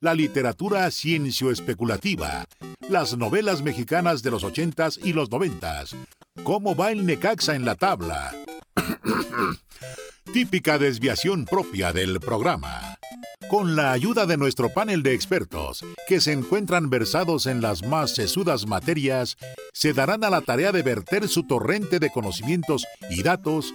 la literatura ciencio-especulativa, las novelas mexicanas de los ochentas y los noventas, cómo va el Necaxa en la tabla. Típica desviación propia del programa. Con la ayuda de nuestro panel de expertos, que se encuentran versados en las más sesudas materias, se darán a la tarea de verter su torrente de conocimientos y datos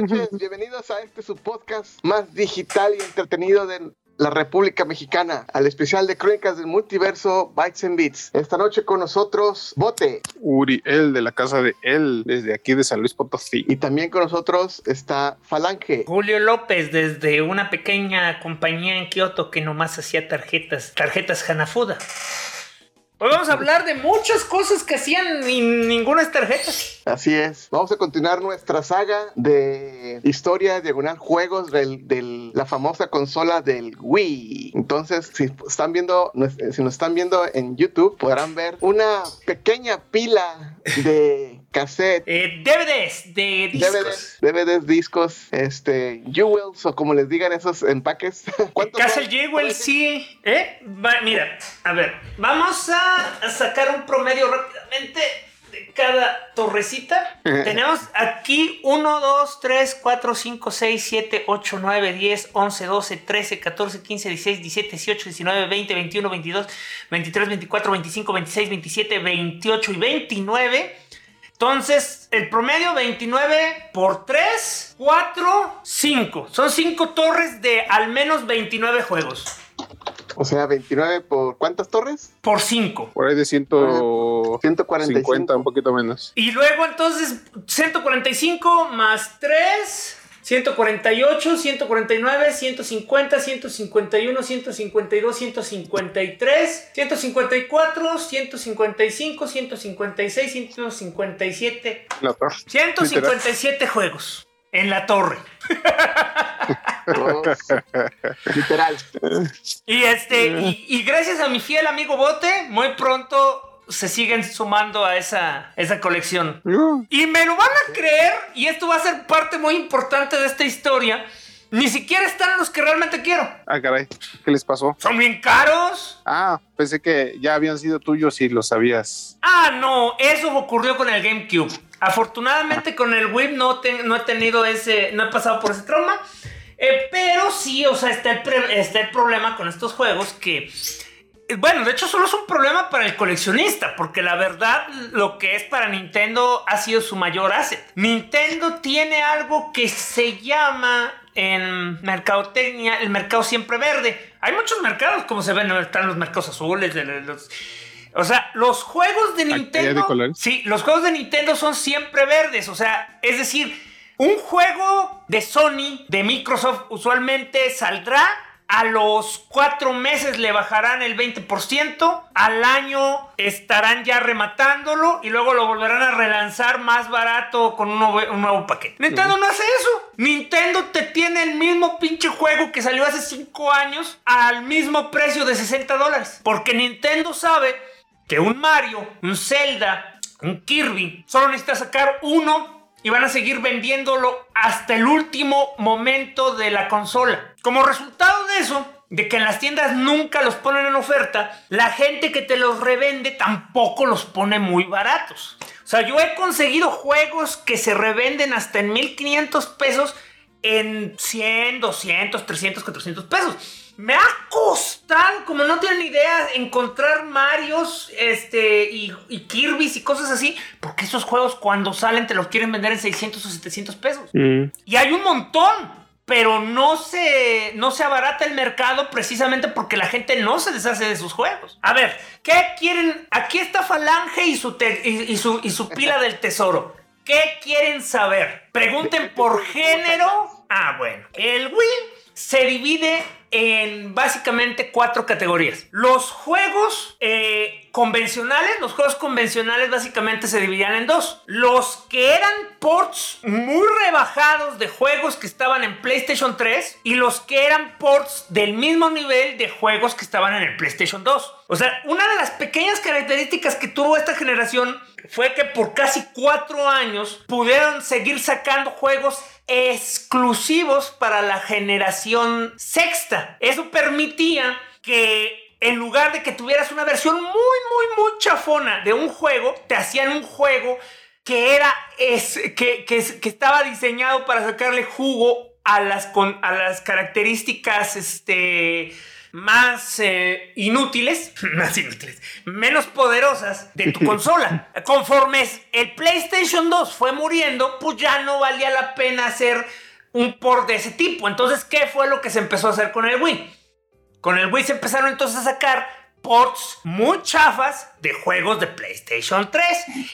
Noches, bienvenidos a este su podcast más digital y entretenido de la República Mexicana, al especial de Crónicas del Multiverso Bytes and Beats. Esta noche con nosotros, Bote. Uriel de la casa de él, desde aquí de San Luis Potosí. Y también con nosotros está Falange. Julio López, desde una pequeña compañía en Kioto que nomás hacía tarjetas, tarjetas Hanafuda. Hoy vamos a hablar de muchas cosas que hacían y ninguna es tarjetas. Así es. Vamos a continuar nuestra saga de historia diagonal juegos de la famosa consola del Wii. Entonces, si están viendo, si nos están viendo en YouTube, podrán ver una pequeña pila de cassette. Eh, DVDs de discos. DVDs, discos, este, Jewels o como les digan esos empaques. Castle Jewels, sí. ¿Eh? mira, a ver, vamos a a sacar un promedio rápidamente de cada torrecita. Tenemos aquí 1, 2, 3, 4, 5, 6, 7, 8, 9, 10, 11, 12, 13, 14, 15, 16, 17, 18, 19, 20, 21, 22, 23, 24, 25, 26, 27, 28 y 29. Entonces, el promedio 29 por 3, 4, 5. Son 5 torres de al menos 29 juegos. O sea, 29 por ¿cuántas torres? Por 5. Por ahí de 100, 150, un poquito menos. Y luego entonces 145 más 3, 148, 149, 150, 151, 152, 153, 154, 155, 156, 157. 157 juegos en la torre. Literal. Y este, y, gracias a mi fiel amigo Bote, muy pronto se siguen sumando a esa, esa colección. Y me lo van a creer, y esto va a ser parte muy importante de esta historia. Ni siquiera están los que realmente quiero. Ah, caray. ¿Qué les pasó? Son bien caros. Ah, pensé que ya habían sido tuyos y lo sabías. Ah, no. Eso ocurrió con el GameCube. Afortunadamente con el Wii no, no he tenido ese, no he pasado por ese trauma. Eh, pero sí, o sea, está el, pre- está el problema con estos juegos que... Bueno, de hecho solo es un problema para el coleccionista, porque la verdad lo que es para Nintendo ha sido su mayor asset. Nintendo tiene algo que se llama en mercadotecnia el mercado siempre verde. Hay muchos mercados, como se ven, están los mercados azules, de los... O sea, los juegos de de Nintendo... colores. Sí, los juegos de Nintendo son siempre verdes, o sea, es decir, un juego de Sony, de Microsoft, usualmente saldrá. A los cuatro meses le bajarán el 20%. Al año estarán ya rematándolo. Y luego lo volverán a relanzar más barato con un nuevo, un nuevo paquete. Nintendo no hace eso. Nintendo te tiene el mismo pinche juego que salió hace cinco años al mismo precio de 60 dólares. Porque Nintendo sabe que un Mario, un Zelda, un Kirby, solo necesita sacar uno y van a seguir vendiéndolo hasta el último momento de la consola. Como resultado de eso, de que en las tiendas nunca los ponen en oferta, la gente que te los revende tampoco los pone muy baratos. O sea, yo he conseguido juegos que se revenden hasta en 1500 pesos en 100, 200, 300, 400 pesos. Me ha costado, como no tienen idea, encontrar Marios este, y, y Kirby's y cosas así, porque esos juegos cuando salen te los quieren vender en 600 o 700 pesos. Y hay un montón, pero no se, no se abarata el mercado precisamente porque la gente no se deshace de sus juegos. A ver, ¿qué quieren? Aquí está Falange y su, te- y, y su, y su pila del tesoro. ¿Qué quieren saber? Pregunten por género. Ah, bueno. El Wii se divide en básicamente cuatro categorías. Los juegos eh, convencionales, los juegos convencionales básicamente se dividían en dos. Los que eran ports muy rebajados de juegos que estaban en PlayStation 3 y los que eran ports del mismo nivel de juegos que estaban en el PlayStation 2. O sea, una de las pequeñas características que tuvo esta generación fue que por casi cuatro años pudieron seguir sacando juegos exclusivos para la generación sexta. Eso permitía que en lugar de que tuvieras una versión muy, muy, muy chafona de un juego, te hacían un juego que era es, que, que- que estaba diseñado para sacarle jugo a las, con, a las características este, más eh, inútiles, más inútiles, menos poderosas de tu consola. Conforme el PlayStation 2 fue muriendo, pues ya no valía la pena hacer un port de ese tipo. Entonces, ¿qué fue lo que se empezó a hacer con el Wii? Con el Wii se empezaron entonces a sacar ports muy chafas de juegos de PlayStation 3.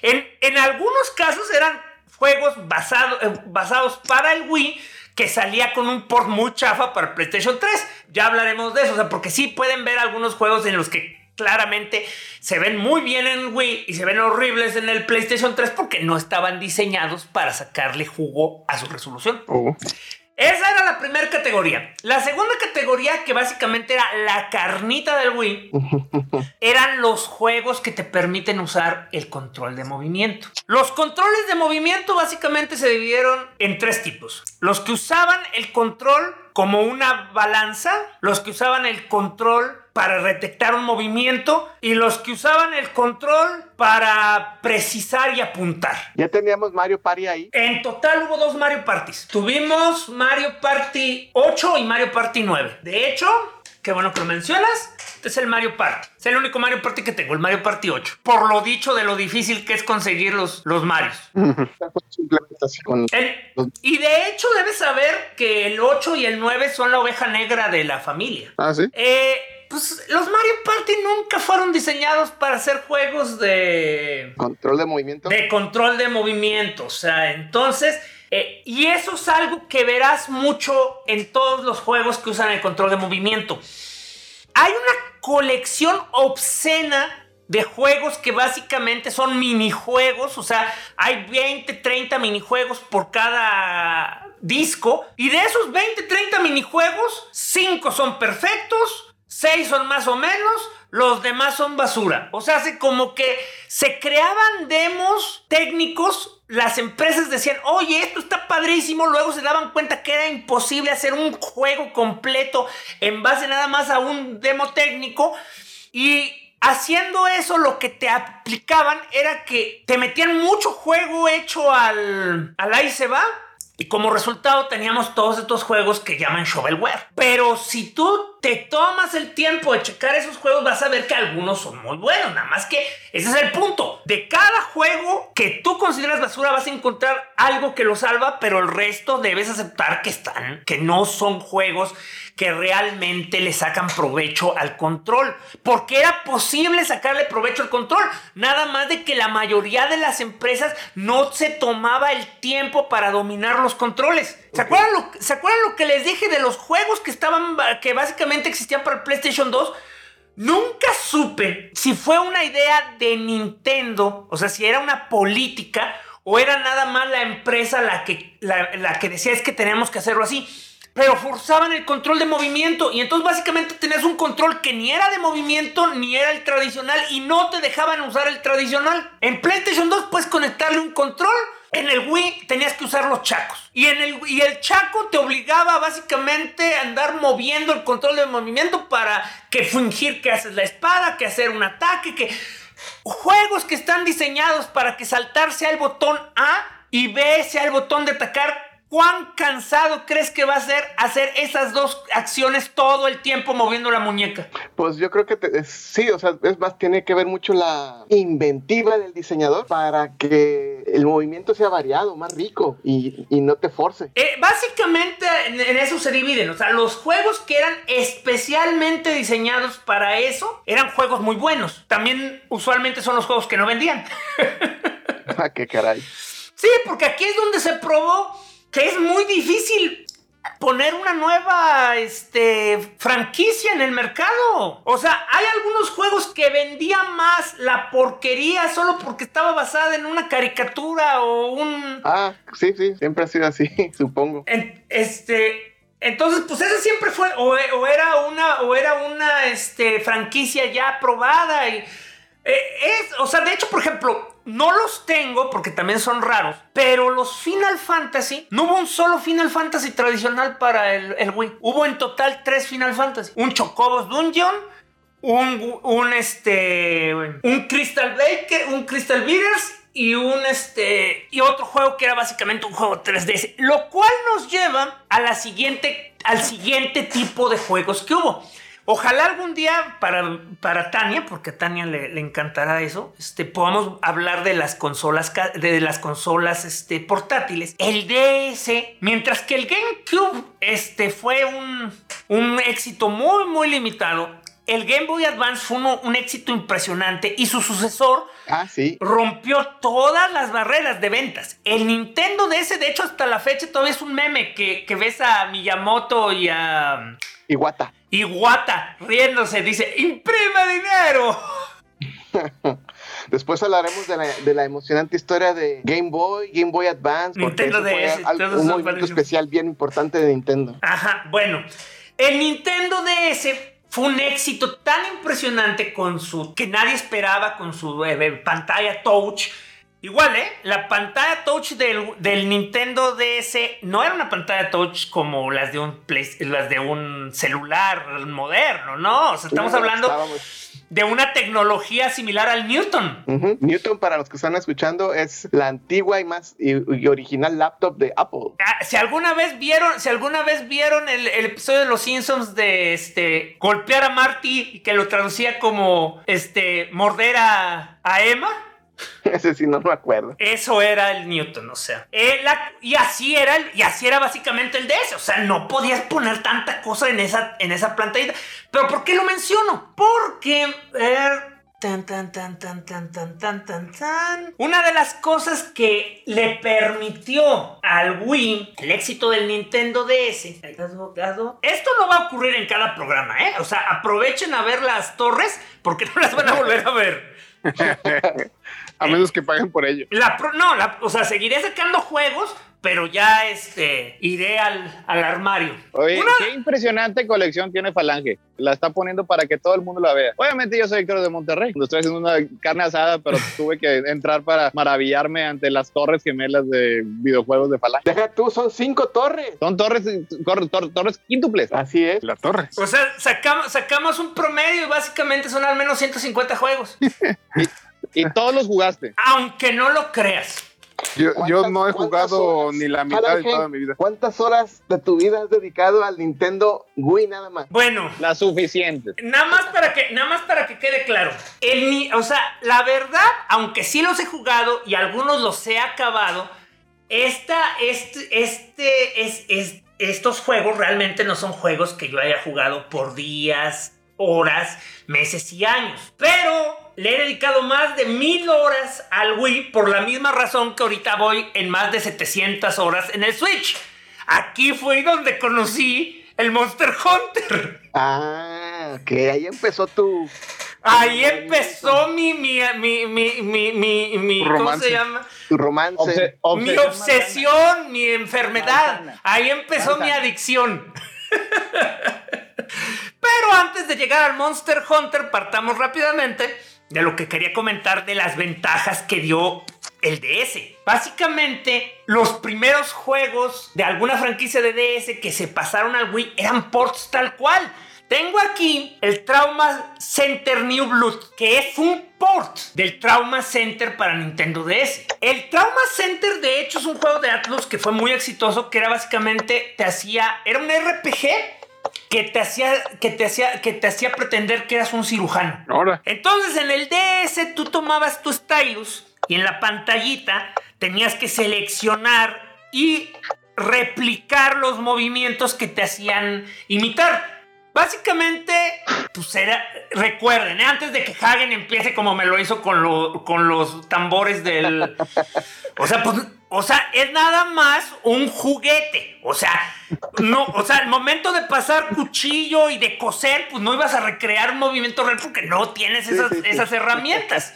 En, en algunos casos eran juegos basado- eh, basados para el Wii que salía con un port muy chafa para el PlayStation 3. Ya hablaremos de eso, o sea, porque sí pueden ver algunos juegos en los que claramente se ven muy bien en el Wii y se ven horribles en el PlayStation 3 porque no estaban diseñados para sacarle jugo a su resolución. Oh. Esa era la primera categoría. La segunda categoría, que básicamente era la carnita del Wii, eran los juegos que te permiten usar el control de movimiento. Los controles de movimiento básicamente se dividieron en tres tipos. Los que usaban el control como una balanza, los que usaban el control para detectar un movimiento y los que usaban el control para precisar y apuntar. Ya teníamos Mario Party ahí. En total hubo dos Mario Parties. Tuvimos Mario Party 8 y Mario Party 9. De hecho, qué bueno que lo mencionas. Este es el Mario Party. Es el único Mario Party que tengo, el Mario Party 8. Por lo dicho de lo difícil que es conseguir los, los Marios. El- y de hecho debes saber que el 8 y el 9 son la oveja negra de la familia. Ah, sí. Eh, pues los Mario Party nunca fueron diseñados para hacer juegos de... Control de movimiento. de control de movimiento. O sea, entonces, eh, y eso es algo que verás mucho en todos los juegos que usan el control de movimiento. Hay una colección obscena de juegos que básicamente son minijuegos, o sea, hay 20, 30 minijuegos por cada disco, y de esos 20, 30 minijuegos, 5 son perfectos, 6 son más o menos, los demás son basura. O sea, hace como que se creaban demos técnicos, las empresas decían, oye, esto está padrísimo, luego se daban cuenta que era imposible hacer un juego completo en base nada más a un demo técnico, y haciendo eso lo que te aplicaban era que te metían mucho juego hecho al, al ahí se va Y como resultado teníamos todos estos juegos que llaman shovelware. Pero si tú te tomas el tiempo de checar esos juegos, vas a ver que algunos son muy buenos. Nada más que ese es el punto. De cada juego que tú consideras basura, vas a encontrar algo que lo salva, pero el resto debes aceptar que están, que no son juegos que realmente le sacan provecho al control. Porque era posible sacarle provecho al control. Nada más de que la mayoría de las empresas no se tomaba el tiempo para dominar los controles. ¿Se acuerdan, lo, ¿Se acuerdan lo que les dije de los juegos que estaban, que básicamente existían para el PlayStation 2? Nunca supe si fue una idea de Nintendo, o sea, si era una política o era nada más la empresa la que, la, la que decía es que tenemos que hacerlo así pero forzaban el control de movimiento y entonces básicamente tenías un control que ni era de movimiento ni era el tradicional y no te dejaban usar el tradicional. En PlayStation 2 puedes conectarle un control. En el Wii tenías que usar los chacos. Y, en el, y el chaco te obligaba básicamente a andar moviendo el control de movimiento para que fingir que haces la espada, que hacer un ataque, que... Juegos que están diseñados para que saltar sea el botón A y B sea el botón de atacar ¿Cuán cansado crees que va a ser hacer esas dos acciones todo el tiempo moviendo la muñeca? Pues yo creo que sí, o sea, es más, tiene que ver mucho la inventiva del diseñador para que el movimiento sea variado, más rico y, no te force. Eh, básicamente en, eso se dividen, o sea, los juegos que eran especialmente diseñados para eso eran juegos muy buenos. También usualmente son los juegos que no vendían. ah, qué caray. Sí, porque aquí es donde se probó que es muy difícil poner una nueva este, franquicia en el mercado. O sea, hay algunos juegos que vendían más la porquería solo porque estaba basada en una caricatura o un... Ah, sí, sí, siempre ha sido así, supongo. este... Entonces, pues ese siempre fue, o, era una, o era una este, franquicia ya aprobada. Y, eh, es, o sea, de hecho, por ejemplo, no los tengo porque también son raros, pero los Final Fantasy, no hubo un solo Final Fantasy tradicional para el, Wii. Hubo en total tres Final Fantasy. Un Chocobos Dungeon, un, un, este, un Crystal Baker, un Crystal Beaters y un este y otro juego que era básicamente un juego 3D, lo cual nos lleva a la siguiente al siguiente tipo de juegos que hubo. Ojalá algún día para, para Tania, porque a Tania le, encantará eso, este, podamos hablar de las consolas, de las consolas este, portátiles. El DS, mientras que el GameCube este, fue un, un éxito muy, muy limitado, el Game Boy Advance fue un, éxito impresionante y su sucesor ah, ¿sí? rompió todas las barreras de ventas. El Nintendo DS, de hecho, hasta la fecha todavía es un meme que, que ves a Miyamoto y a... Iwata. Iwata riéndose, dice, imprima dinero. Después hablaremos de la, emocionante historia de Game Boy, Game Boy Advance. Nintendo DS. Fue un movimiento especial bien importante de Nintendo. Ajá, bueno. El Nintendo DS fue un éxito tan impresionante con su que nadie esperaba con su eh, pantalla touch Igual, ¿eh? La pantalla touch del, Nintendo DS no era una pantalla touch como las de un, las de un celular moderno, ¿no? O sea, estamos hablando de una tecnología similar al Newton. Newton, para los que están escuchando, es la antigua y más y, original laptop de Apple. Ah, si alguna vez vieron, si alguna vez vieron el, episodio de Los Simpsons de este golpear a Marty y que lo traducía como este morder a Emma. Ese sí no me acuerdo. Eso era el Newton, o sea. Eh, y así era y así era básicamente el DS. O sea, no podías poner tanta cosa en esa, en esa plantilla. Pero ¿por qué lo menciono? Porque. tan, tan, tan, tan, tan, tan, tan, tan, tan. Una de las cosas que le permitió al Wii el éxito del Nintendo DS. Esto no va a ocurrir en cada programa, ¿eh? O sea, aprovechen a ver las torres porque no las van a volver a ver. A menos que paguen por ello. La no, o sea, seguiré sacando juegos, pero ya este, iré al, armario. Oye, qué impresionante colección tiene Falange. La está poniendo para que todo el mundo la vea. Obviamente yo soy Héctor de Monterrey. Estoy haciendo una carne asada, pero tuve que entrar para maravillarme ante las torres gemelas de videojuegos de Falange. Deja tú, son cinco torres. Son torres, torres quíntuples. Así es. La torre. O sea, sacamos, sacamos un promedio y básicamente son al menos 150 juegos. Y todos los jugaste. Aunque no lo creas. Yo, yo ¿Cuántas- no he jugado horas? ni la mitad de toda mi vida. ¿Cuántas horas de tu vida has dedicado al Nintendo Wii nada más? Bueno, Las suficientes. Nada más para que, nada más para que quede claro. El o sea, la verdad, aunque sí los he jugado y algunos los he acabado, esta, este, este, es, es- estos juegos realmente no son juegos que yo haya jugado por días, horas, meses y años. Pero le he dedicado más de mil horas al Wii por la misma razón que ahorita voy en más de 700 horas en el Switch. Aquí fue donde conocí el Monster Hunter. Ah, ok, ahí empezó tu... Ahí empezó mi, mi, mi, mi, mi, mi, mi- ¿cómo se llama? tu romance. Obse- Mi obsesión mi enfermedad. Ahí empezó mi adicción. Pero antes de llegar al Monster Hunter, partamos rápidamente de lo que quería comentar de las ventajas que dio el DS. Básicamente, los primeros juegos de alguna franquicia de DS que se pasaron al Wii eran ports tal cual. Tengo aquí el Trauma Center New Blood, que es un port del Trauma Center para Nintendo DS. El Trauma Center, de hecho, es un juego de Atlus que fue muy exitoso, que era básicamente, te hacía, era un RPG que te hacía, que te hacía, que te hacía pretender que eras un cirujano. Ahora, Entonces en el DS tú tomabas tu stylus y en la pantallita tenías que seleccionar y replicar los movimientos que te hacían imitar. Básicamente, pues era, recuerden, ¿eh? antes de que Hagen empiece como me lo hizo con, lo- con los tambores del... O sea, pues, o sea, es nada más un juguete. O sea, no, o sea, al momento de pasar cuchillo y de coser, pues no ibas a recrear un movimiento real porque no tienes esas herramientas.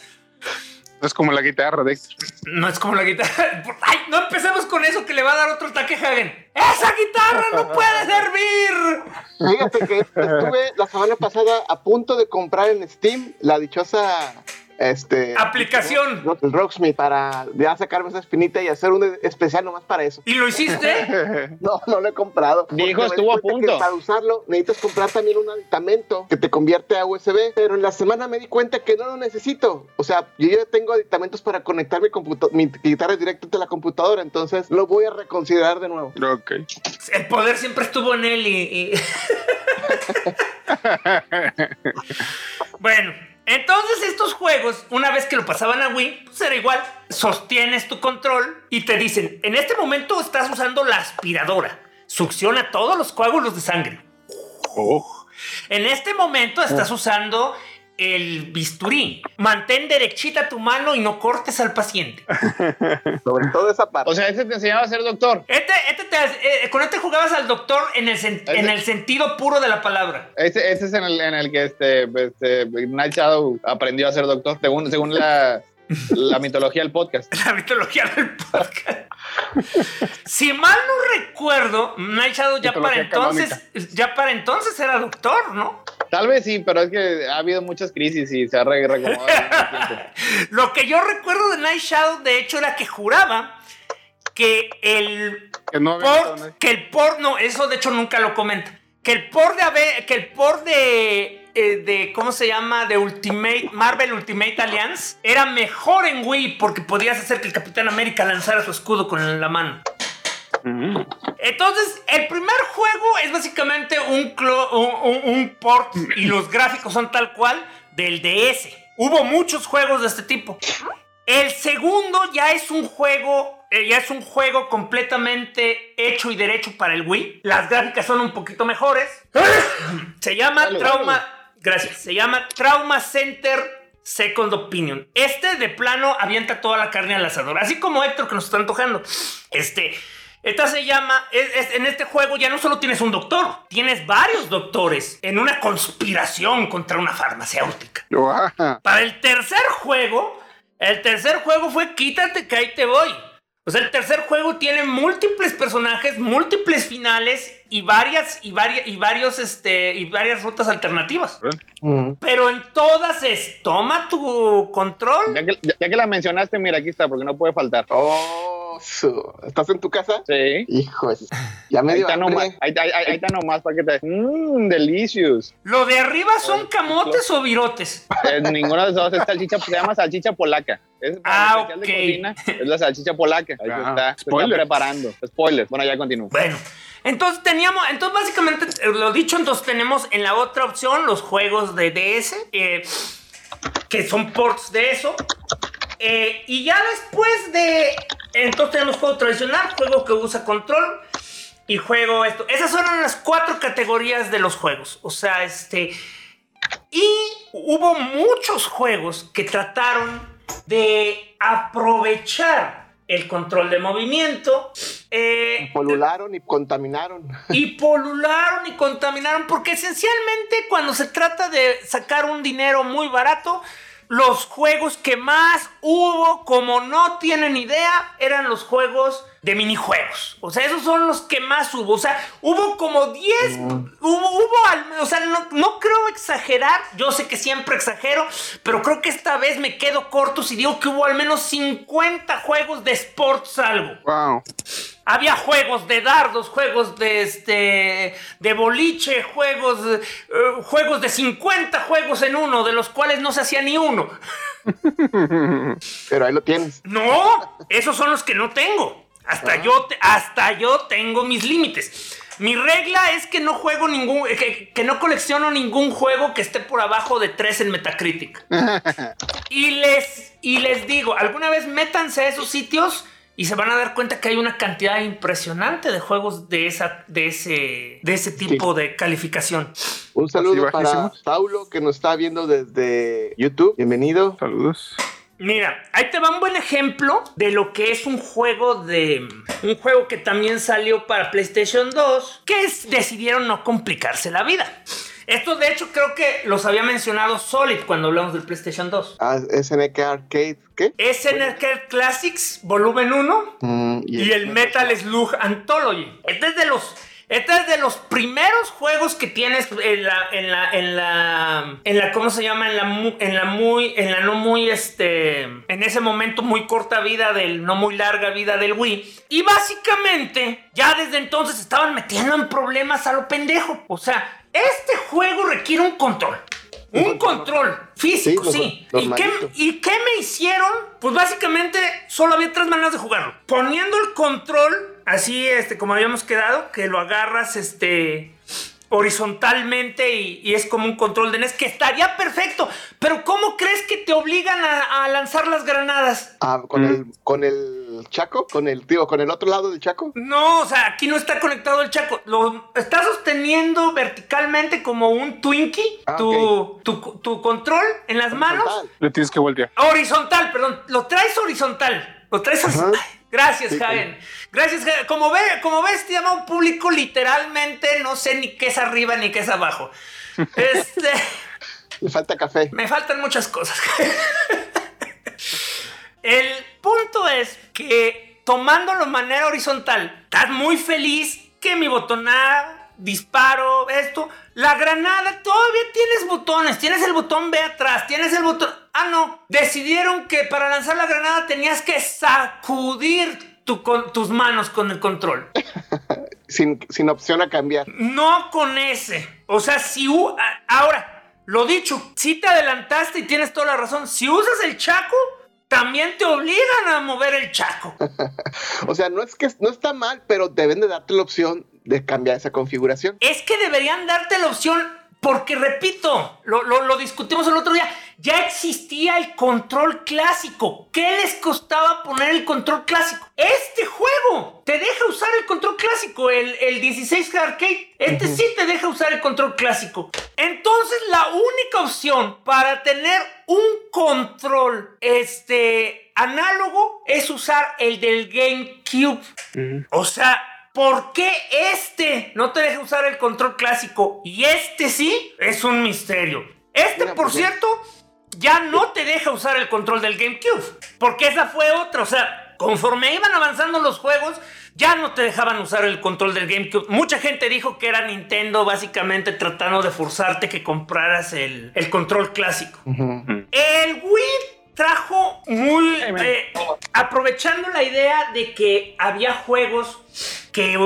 No es como la guitarra de. No es como la guitarra. Ay, no empecemos con eso que le va a dar otro ataque Hagen. ¡Esa guitarra no puede servir! Fíjate que estuve la semana pasada a punto de comprar en Steam la dichosa este Aplicación. el Rocksmith para ya sacarme esa espinita y hacer un especial nomás para eso. ¿Y lo hiciste? No, no lo he comprado. Mi hijo Porque me di estuvo a punto. Para usarlo necesitas comprar también un aditamento que te convierte a USB, pero en la semana me di cuenta que no lo necesito. O sea, yo ya tengo aditamentos para conectar mi, computa- mi guitarra directamente a la computadora, entonces lo voy a reconsiderar de nuevo. ok. El poder siempre estuvo en él y. y- bueno, entonces estos juegos, una vez que lo pasaban a Wii, pues era igual. Sostienes tu control y te dicen: En este momento estás usando la aspiradora. Succiona todos los coágulos de sangre. Oh, En este momento estás usando el bisturí. Mantén derechita tu mano y no cortes al paciente. Sobre todo esa parte. O sea, ese te enseñaba a ser doctor. Este, este te- eh, con este jugabas al doctor en el, sen- en el sentido puro de la palabra. Ese, ese es en el, en el que este, este Night Shadow aprendió a ser doctor, según, según la, la mitología del podcast. La mitología del podcast. si mal no recuerdo, Night Shadow ya para entonces, ya para entonces era doctor, ¿no? Tal vez sí, pero es que ha habido muchas crisis y se ha re-. Lo que yo recuerdo de Night Shadow, de hecho, era que juraba que el que no nada. que el port, no, eso de hecho nunca lo comenta. Que el port de que el port de, eh, de ¿cómo se llama? De Ultimate, Marvel Ultimate Alliance era mejor en Wii porque podías hacer que el Capitán América lanzara su escudo con la mano. Entonces, el primer juego es básicamente un, port y los gráficos son tal cual del DS. Hubo muchos juegos de este tipo. El segundo ya es un juego, eh, ya es un juego completamente hecho y derecho para el Wii. Las gráficas son un poquito mejores. Se llama Dale, Trauma, gracias, se llama Trauma Center Second Opinion. Este de plano avienta toda la carne al asador, así como Héctor que nos está antojando. Este, esta se llama, es- es- en este juego ya no solo tienes un doctor, tienes varios doctores en una conspiración contra una farmacéutica. Para el tercer juego, el tercer juego fue Quítate que ahí te voy. O sea, el tercer juego tiene múltiples personajes, múltiples finales y varias y varias y varios este y varias rutas alternativas. Pero en todas es toma tu control. Ya que, ya, ya que la mencionaste, mira, aquí está, porque no puede faltar. Oh, su- ¿Estás en tu casa? Sí. Hijos, ya me Ahí dio está, nomás, ahí, ahí- ahí está nomás para que te... Mmm, delicious. ¿Lo de arriba son camotes o virotes? Eh, ninguna de esas dos es salchicha, se llama salchicha polaca. Es Ah, ok. de cocina, es la salchicha polaca. Ahí se Ah, está, se está spoiler. preparando. Spoiler. Bueno, ya continúo. Bueno, entonces teníamos, entonces básicamente, eh, lo dicho, entonces tenemos en la otra opción los juegos de DS, eh, que son ports de eso. Eh, y ya después de, entonces tenemos juego tradicional, juego que usa control y juego esto. Esas son las cuatro categorías de los juegos. O sea, este... Y hubo muchos juegos que trataron de aprovechar el control de movimiento. eh, Polularon y contaminaron. y polularon y contaminaron, porque esencialmente cuando se trata de sacar un dinero muy barato, los juegos que más hubo, como no tienen idea, eran los juegos de minijuegos. O sea, esos son los que más hubo. O sea, hubo como 10, hubo, hubo al- o sea, no, no creo exagerar, yo sé que siempre exagero, pero creo que esta vez me quedo corto si digo que hubo al menos 50 juegos de sports algo. Wow. Había juegos de dardos, juegos de este de boliche, juegos eh, juegos de 50 juegos en uno, de los cuales no se hacía ni uno. Pero ahí lo tienes. No, esos son los que no tengo. Hasta yo te- hasta yo tengo mis límites. Mi regla es que no juego ningún que, que no colecciono ningún juego que esté por abajo de 3 en Metacritic. y les y les digo, alguna vez métanse a esos sitios y se van a dar cuenta que hay una cantidad impresionante de juegos de esa de ese de ese tipo de calificación. Un saludo para. Saulo que nos está viendo desde YouTube. Bienvenido. Saludos. Mira, ahí te va un buen ejemplo de lo que es un juego de. Un juego que también salió para PlayStation 2, que es- decidieron no complicarse la vida. Esto, de hecho, creo que los había mencionado Solid cuando hablamos del PlayStation 2. Ah, SNK Arcade, ¿qué? SNK Classics Volumen 1 Mm, y el Metal Slug Anthology. Este es de los. Este es de los primeros juegos que tienes en la, en la, en la, en la, ¿cómo se llama? En la, en la muy, en la no muy, este, en ese momento muy corta vida del, no muy larga vida del Wii. Y básicamente, ya desde entonces estaban metiendo en problemas a lo pendejo. O sea, este juego requiere un control. Un control físico, Sí, sí. los- ¿Y, qué. ¿Y qué me hicieron? Pues básicamente solo había tres maneras de jugarlo. Poniendo el control, así este, como habíamos quedado, que lo agarras este, horizontalmente y, y es como un control de NES, que estaría perfecto. Pero ¿cómo crees que te obligan a, a lanzar las granadas? Ah, con, Mm. el, con el Chaco, con el tío, con el otro lado del Chaco. No, o sea, aquí no está conectado el chaco. Lo está sosteniendo verticalmente como un Twinkie, Ah, tu, tu, tu control en las manos. Le tienes que voltear. Horizontal, perdón. Lo traes horizontal. Lo traes horizontal. Gracias, Sí, Javen. Gracias, Javen. Como, ve, como ves, te llama un público literalmente, no sé ni qué es arriba ni qué es abajo. Este, Le falta café. me faltan muchas cosas. El punto es que tomándolo de manera horizontal, estás muy feliz que mi botonada, disparo, esto. La granada, todavía tienes botones. Tienes el botón B atrás, tienes el botón. Ah, no. Decidieron que para lanzar la granada tenías que sacudir tu con- tus manos con el control. Sin, sin opción a cambiar. No con ese. O sea, si... Ahora, lo dicho, si te adelantaste y tienes toda la razón, si usas el chaco, también te obligan a mover el chaco. O sea, no es que no está mal, pero deben de darte la opción de cambiar esa configuración. Es que deberían darte la opción, porque repito, lo, lo- lo discutimos el otro día, ya existía el control clásico. ¿Qué les costaba poner el control clásico? Este juego te deja usar el control clásico, el, el 16 Arcade. Este sí te deja usar el control clásico. Entonces la única opción para tener un control este, análogo es usar el del GameCube. O sea, ¿por qué este no te deja usar el control clásico y este sí? Es un misterio. Este, Mira, por pues, cierto, ya no te deja usar el control del GameCube. Porque esa fue otra. O sea, conforme iban avanzando los juegos, ya no te dejaban usar el control del GameCube. Mucha gente dijo que era Nintendo básicamente tratando de forzarte que compraras el, el control clásico. El Wii trajo muy... eh, aprovechando la idea de que había juegos que,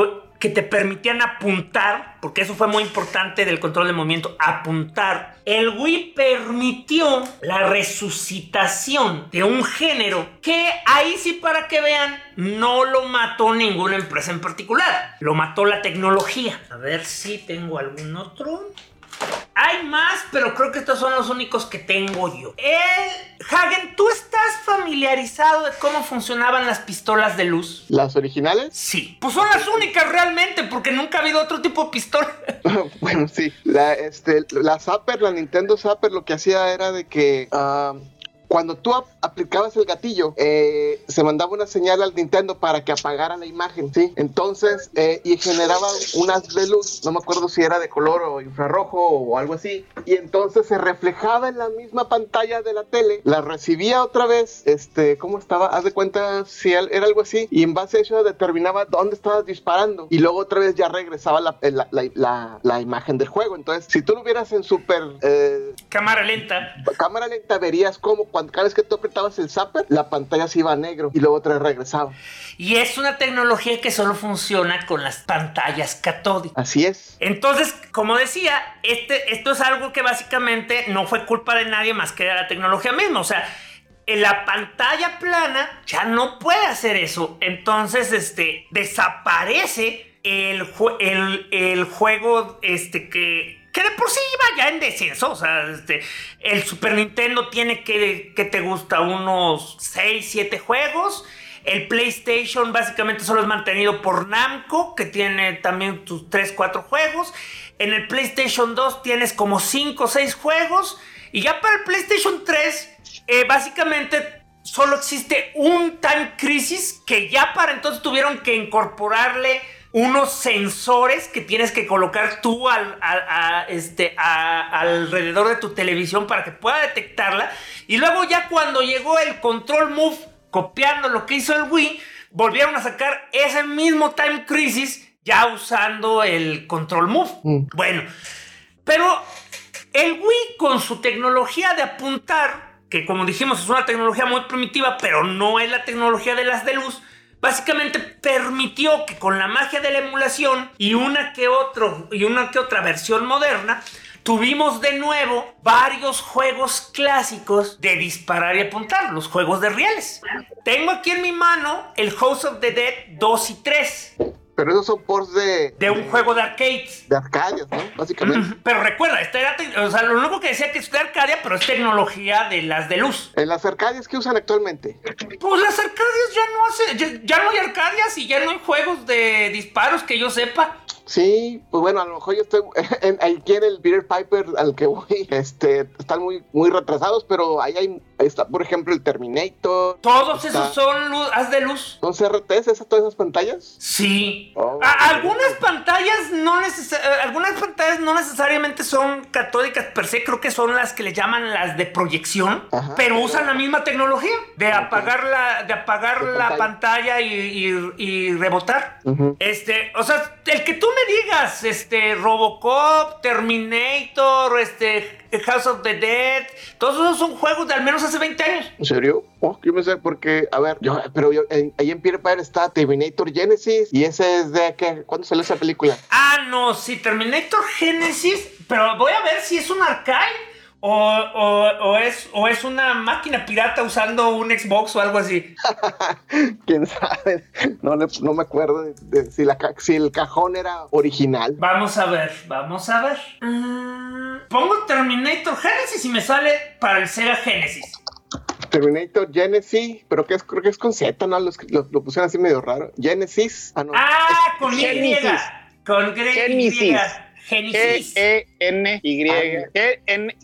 que te permitían apuntar, porque eso fue muy importante del control de movimiento, apuntar. El Wii permitió la resucitación de un género que ahí sí para que vean, no lo mató ninguna empresa en particular, lo mató la tecnología. A ver si tengo algún otro. Hay más, pero creo que estos son los únicos que tengo yo. El Hagen, ¿tú estás familiarizado de cómo funcionaban las pistolas de luz? ¿Las originales? Sí. Pues son las únicas realmente, porque nunca ha habido otro tipo de pistola. bueno, sí. La, este, la Zapper, la Nintendo Zapper, lo que hacía era de que ah, cuando tú ap- aplicabas el gatillo, eh, se mandaba una señal al Nintendo para que apagara la imagen, ¿sí? Entonces, eh, y generaba unas de luz, no me acuerdo si era de color o infrarrojo o algo así, y entonces se reflejaba en la misma pantalla de la tele, la recibía otra vez, este, ¿cómo estaba? Haz de cuenta si era algo así, y en base a eso determinaba dónde estabas disparando, y luego otra vez ya regresaba la, la, la- la- la imagen del juego. Entonces, si tú lo vieras en super eh, Cámara lenta. cámara lenta verías como cuando cada vez que tú apretabas el zapper, la pantalla se iba a negro y luego otra vez regresaba. Y es una tecnología que solo funciona con las pantallas catódicas. Así es. Entonces, como decía, este, esto es algo que básicamente no fue culpa de nadie más que de la tecnología misma. O sea, en la pantalla plana ya no puede hacer eso. Entonces, este, desaparece el, el, el juego este, que, que de por sí iba ya en descenso. O sea, este, el Super Nintendo tiene que, que te gusta unos 6, 7 juegos. El PlayStation básicamente solo es mantenido por Namco, que tiene también tus 3, 4 juegos. En el PlayStation 2 tienes como 5 o 6 juegos. Y ya para el PlayStation 3, eh, básicamente solo existe un Time Crisis que ya para entonces tuvieron que incorporarle unos sensores que tienes que colocar tú al, a- este, a- alrededor de tu televisión para que pueda detectarla. Y luego ya cuando llegó el Control Move copiando lo que hizo el Wii, volvieron a sacar ese mismo Time Crisis ya usando el Control Move. Mm. Bueno, pero el Wii con su tecnología de apuntar, que como dijimos es una tecnología muy primitiva, pero no es la tecnología de las de luz, básicamente permitió que con la magia de la emulación y una que y una que otra versión moderna tuvimos de nuevo varios juegos clásicos de disparar y apuntar, los juegos de rieles. Tengo aquí en mi mano el House of the Dead 2 y 3 Pero esos son ports de, de un juego de arcades. de arcadias, ¿no? Básicamente. Pero recuerda, esta era o sea, lo único que decía que es de Arcadia, pero es tecnología de las de luz. En las arcadias que usan actualmente. Pues las Arcadias ya no hace, ya, ya no hay Arcadias y ya no hay juegos de disparos que yo sepa. Sí, pues bueno, a lo mejor yo estoy en, aquí en el Peter Piper al que voy, este, están muy, muy retrasados, pero ahí hay, ahí está, por ejemplo, el Terminator. Todos Está- esos son luz, haz de luz. ¿Son CRTs esas, todas esas pantallas? Sí. Oh, algunas pantallas no necesa- eh, algunas pantallas no necesariamente son catódicas per se, creo que son las que le llaman las de proyección, Ajá. pero usan la misma tecnología de apagar la, de apagar De la pantalla. pantalla y, y- y rebotar. Este, o sea, el que tú me digas, este, Robocop, Terminator, este, House of the Dead, todos esos son juegos de al menos hace 20 años. ¿En serio? Oh, yo pensé porque, a ver, yo, pero yo, en- ahí en Peter Piper está Terminator Genesis y ese es de que, ¿cuándo salió esa película? Ah, no, sí, Terminator Genesis, pero voy a ver si es un arcade o, o- o es, o es una máquina pirata usando un Xbox o algo así. ¿Quién sabe? No, no me acuerdo de, de si, la, si el cajón era original. Vamos a ver, vamos a ver. Mm, pongo Terminator Genesis y me sale para el Sega Genesis. Terminator Genesis, pero que es, creo que es con Z, ¿no? Lo, pusieron así medio raro. Genesis. Ah, no. Ah, con Y. Con Genesis. Y. Genesis. G-E-N-Y. G-N-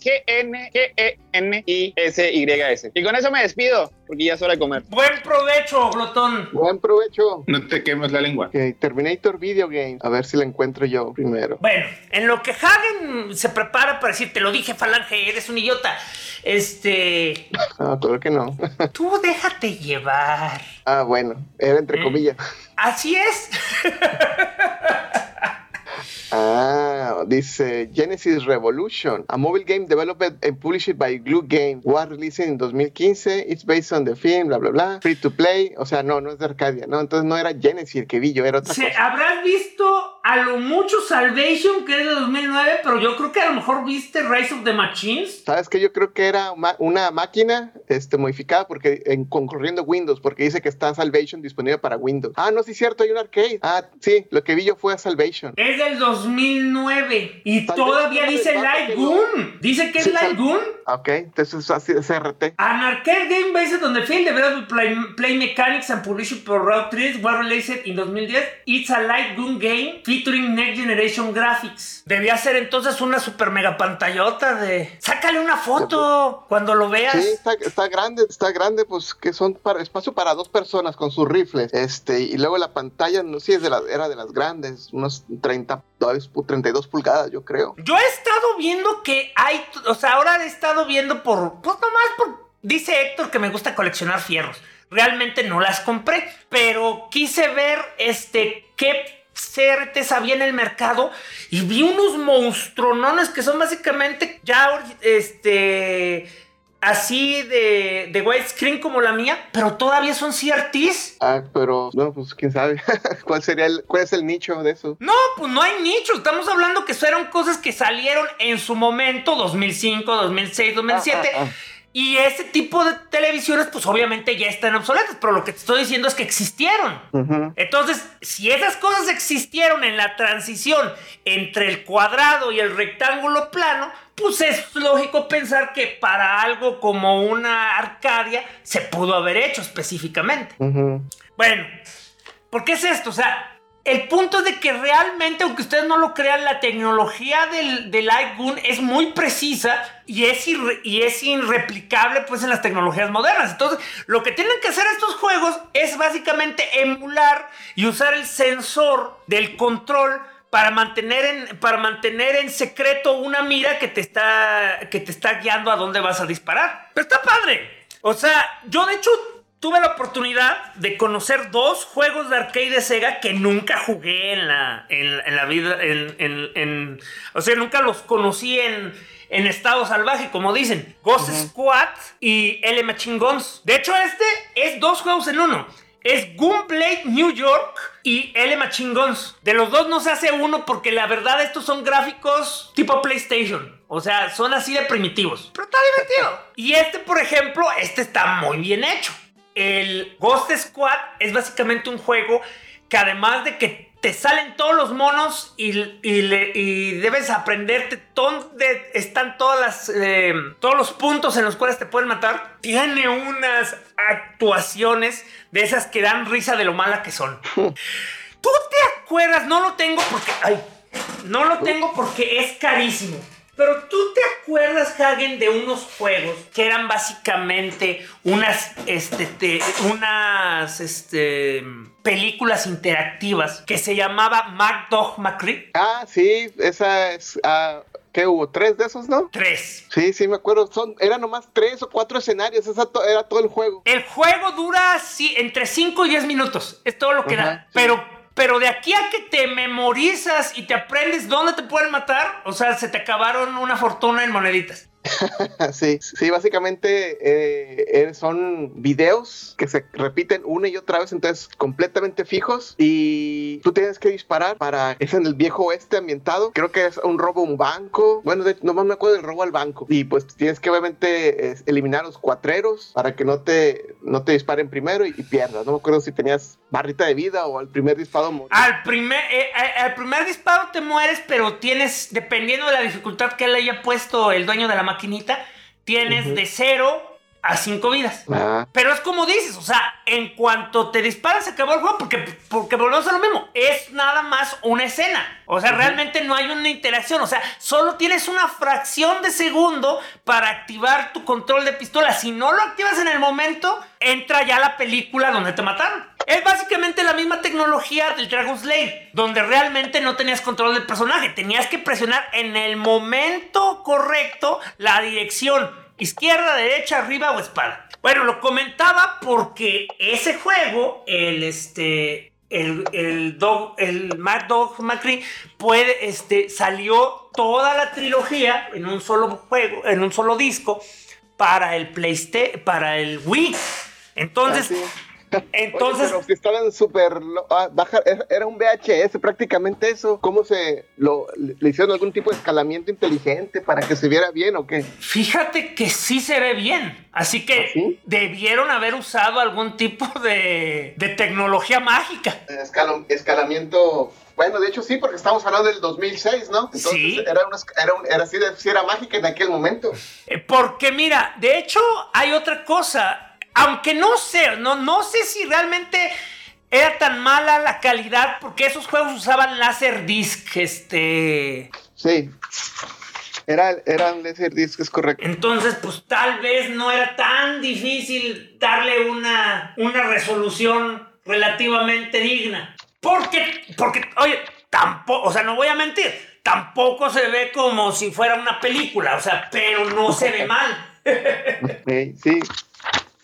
G-N-G-N-I-S-Y-S. Y con eso me despido, porque ya es hora de comer. Buen provecho, glotón. Buen provecho. No te quemes la lengua. Ok, Terminator Video Game. A ver si la encuentro yo primero. Bueno, en lo que Hagen se prepara para decir, te lo dije, Falange, eres un idiota. Este. Ah, claro que no. Tú déjate llevar. ah, bueno. Era entre Mm. comillas. Así es. Ah, dice Genesis Revolution, a mobile game developed and published by Glue Game, was released in 2015. It's based on the film, bla, bla, bla. Free to play. O sea, no, no es de Arcadia, ¿no? Entonces no era Genesis el que vi yo, era otra Se- cosa. habrás visto a lo mucho Salvation, que es de 2009, pero yo creo que a lo mejor viste Rise of the Machines. ¿Sabes que Yo creo que era una máquina este, modificada porque en, con corriendo Windows, porque dice que está Salvation disponible para Windows. Ah, no, sí, cierto, hay un arcade. Ah, sí, lo que vi yo fue a Salvation. Es del 2009 y todavía es dice Light. Goon. Dice que es Sí, Light Goon. Ok, entonces es así de CRT. An arcade game based on the field developed play, play mechanics and published by Route 3 was released in 2010. It's a light gun game featuring next generation graphics. Debía ser entonces una super mega pantallota de... Sácale una foto cuando lo veas. Sí, está, está grande, está grande, pues que son para, espacio para dos personas con sus rifles. Este, y luego la pantalla, no sé, es de la, era de las grandes, unos 30, 32 pulgadas, yo creo. Yo he estado viendo que hay, o sea, ahora he estado viendo por, pues nomás por, dice Héctor que me gusta coleccionar fierros. Realmente no las compré, pero quise ver, este, qué CRTs había en el mercado y vi unos monstruonones que son básicamente ya, este, así de, de widescreen como la mía, pero todavía son CRTs. Ah, pero, no, pues quién sabe. ¿Cuál sería el, cuál es el nicho de eso? No, pues no hay nicho. Estamos hablando que fueron cosas que salieron en su momento, 2005, 2006, 2007. Ah, ah, ah. Y ese tipo de televisiones, pues obviamente ya están obsoletas. Pero lo que te estoy diciendo es que existieron. Entonces, si esas cosas existieron en la transición entre el cuadrado y el rectángulo plano, pues es lógico pensar que para algo como una Arcadia se pudo haber hecho específicamente. Bueno, ¿por qué es esto? O sea, el punto es de que realmente, aunque ustedes no lo crean, la tecnología del, del Gun es muy precisa y es, y es irreplicable pues en las tecnologías modernas. Entonces, lo que tienen que hacer estos juegos es básicamente emular y usar el sensor del control para mantener en, para mantener en secreto una mira que te, está, que te está guiando a dónde vas a disparar. Pero está padre. O sea, yo de hecho tuve la oportunidad de conocer dos juegos de arcade de Sega que nunca jugué en la, en, en la vida. En, en- en- o sea, nunca los conocí en, en estado salvaje, como dicen. Ghost Squad y L Machine Guns. De hecho, este es dos juegos en uno. Es Gunblade New York y L Machine Guns. De los dos no se hace uno porque la verdad estos son gráficos tipo PlayStation. O sea, son así de primitivos. Pero está divertido. Y este, por ejemplo, este está muy bien hecho. El Ghost Squad es básicamente un juego que además de que te salen todos los monos y, y le- y debes aprenderte dónde están todas las, eh, todos los puntos en los cuales te pueden matar, tiene unas actuaciones de esas que dan risa de lo mala que son. ¿Tú te acuerdas? No lo tengo porque... Ay, no lo tengo porque es carísimo. Pero tú te acuerdas, Hagen, de unos juegos que eran básicamente unas, este, te- unas, este, películas interactivas que se llamaba MacDog McCree Ah, sí, esa es. ah, ¿Qué hubo? ¿Tres de esos, no? 3. Sí, sí, me acuerdo. Son, eran nomás tres o cuatro escenarios. Esa to- era todo el juego. El juego dura sí, entre 5 y 10 minutos. Es todo lo que Ajá, da. sí. Pero, pero de aquí a que te memorizas y te aprendes dónde te pueden matar, o sea, se te acabaron una fortuna en moneditas. Sí, sí, básicamente eh, eh, son videos que se repiten una y otra vez, entonces completamente fijos y tú tienes que disparar para, es en el viejo oeste ambientado, creo que es un robo a un banco, bueno, de- no más me acuerdo del robo al banco. Y pues tienes que obviamente eliminar los cuatreros para que no te, no te disparen primero y, y pierdas, no me acuerdo si tenías barrita de vida o al primer disparo morir. Al primer, eh, eh, al primer disparo te mueres, pero tienes, dependiendo de la dificultad que le haya puesto el dueño de la maquinita, tienes de 0 a 5 vidas. Ah, Pero es como dices, o sea, en cuanto te disparas se acabó el juego porque, porque volvemos a lo mismo. Es nada más una escena. O sea, realmente no hay una interacción. O sea, solo tienes una fracción de segundo para activar tu control de pistola. Si no lo activas en el momento, entra ya la película donde te mataron. Es básicamente la misma tecnología del Dragon Slayer, donde realmente no tenías control del personaje. Tenías que presionar en el momento correcto la dirección izquierda, derecha, arriba o espada. Bueno, lo comentaba porque ese juego, el este, el, el, el Mad Dog McCree puede, este, salió toda la trilogía en un solo juego, en un solo disco para el PlayStation, para el Wii. Entonces. Entonces, Oye, pero si estaban súper ah, baja- era- un VHS prácticamente eso. ¿Cómo se lo le hicieron algún tipo de escalamiento inteligente para que se viera bien o qué? fíjate que sí se ve bien. Así que ¿Ah, debieron haber usado algún tipo de, de tecnología mágica. Escalo- escalamiento. Bueno, de hecho sí, porque estamos hablando del 2006, ¿no? Entonces Sí. era, una, era, un- era así de, sí era mágica en aquel momento. Eh, Porque mira, de hecho hay otra cosa. Aunque no sé, no, no sé si realmente era tan mala la calidad porque esos juegos usaban láser disc, este... Sí. Era, eran Laserdisc, es correcto. Entonces, pues tal vez no era tan difícil darle una, una resolución relativamente digna. Porque, porque, oye, tampoco, o sea, no voy a mentir, tampoco se ve como si fuera una película, o sea, pero no se ve mal. Sí, sí.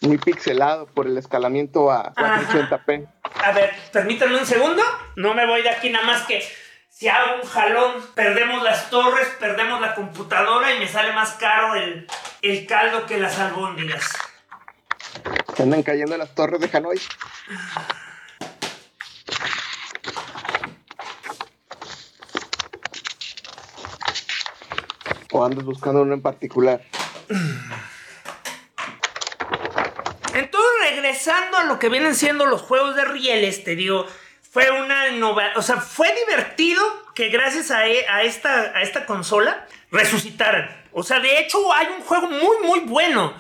Muy pixelado por el escalamiento a 480p. A ver, permítanme un segundo. No me voy de aquí nada más que si hago un jalón, perdemos las torres, perdemos la computadora y me sale más caro el, el caldo que las albóndigas. Se andan cayendo las torres de Hanoi. O andas buscando uno en particular. Entonces, regresando a lo que vienen siendo los juegos de rieles, te digo, fue una innovación, o sea, fue divertido que gracias a, e- a esta, a esta consola resucitaran. O sea, de hecho, hay un juego muy, muy bueno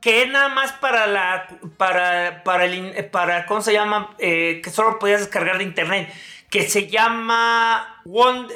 que es nada más para la, para, para el, eh, para, ¿cómo se llama? Eh, que solo podías descargar de internet, que se llama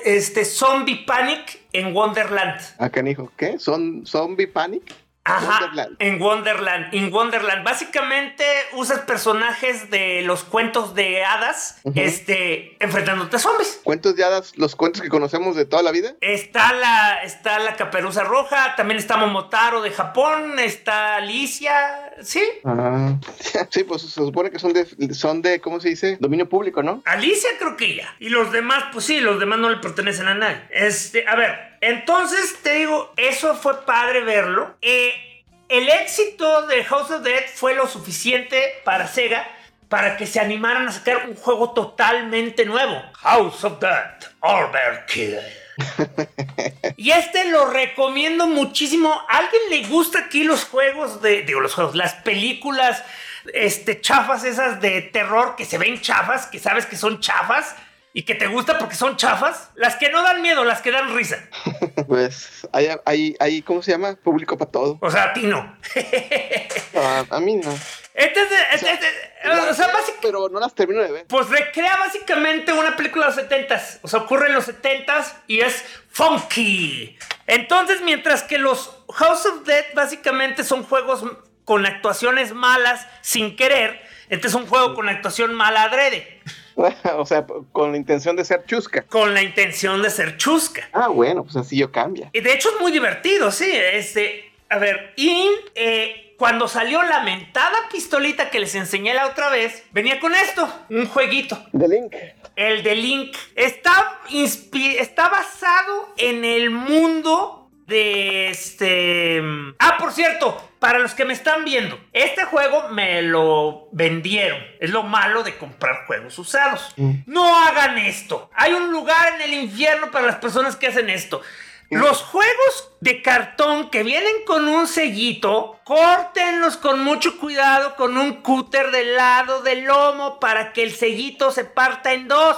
este, Zombie Panic en Wonderland. Acá dijo, ¿qué? ¿Son Zombie Panic? Ajá, Wonderland. en Wonderland. En Wonderland. Básicamente usas personajes de los cuentos de hadas, este, enfrentándote a zombies. ¿Cuentos de hadas? ¿Los cuentos que conocemos de toda la vida? Está la, está la caperuza roja, también está Momotaro de Japón, está Alicia, ¿sí? Ah. Sí, pues se supone que son de, son de, ¿cómo se dice? Dominio público, ¿no? Alicia creo que ya. Y los demás, pues sí, los demás no le pertenecen a nadie. Este, a ver, entonces te digo, eso fue padre verlo. Eh, el éxito de House of Dead fue lo suficiente para Sega para que se animaran a sacar un juego totalmente nuevo. House of Dead, Overkill. Y este lo recomiendo muchísimo. ¿A alguien le gusta aquí los juegos de. Digo, los juegos, las películas este, chafas esas de terror que se ven chafas, que sabes que son chafas y que te gusta porque son chafas? Las que no dan miedo, las que dan risa. Pues hay, hay, hay ¿cómo se llama? Público para todo. O sea, a ti no. Ah, a mí no. Este es. de- este- este- o sea, veo, básic- pero no las termino de ver. Pues recrea básicamente una película de los 70s. O sea, ocurre en los 70s y es funky. Entonces, mientras que los House of Dead básicamente son juegos con actuaciones malas sin querer, este es un juego con actuación mala adrede, o sea, con la intención de ser chusca. con la intención de ser chusca. Ah, bueno, pues así yo cambia. Y de hecho es muy divertido, sí. Este, a ver, y eh, cuando salió la mentada pistolita que les enseñé la otra vez, venía con esto, un jueguito. The Link. El de Link está, está basado en el mundo de este... Ah, por cierto, para los que me están viendo, este juego me lo vendieron. Es lo malo de comprar juegos usados. Mm. No hagan esto. Hay un lugar en el infierno para las personas que hacen esto. Los juegos de cartón que vienen con un sellito, córtenlos con mucho cuidado con un cúter del lado del lomo para que el sellito se parta en dos.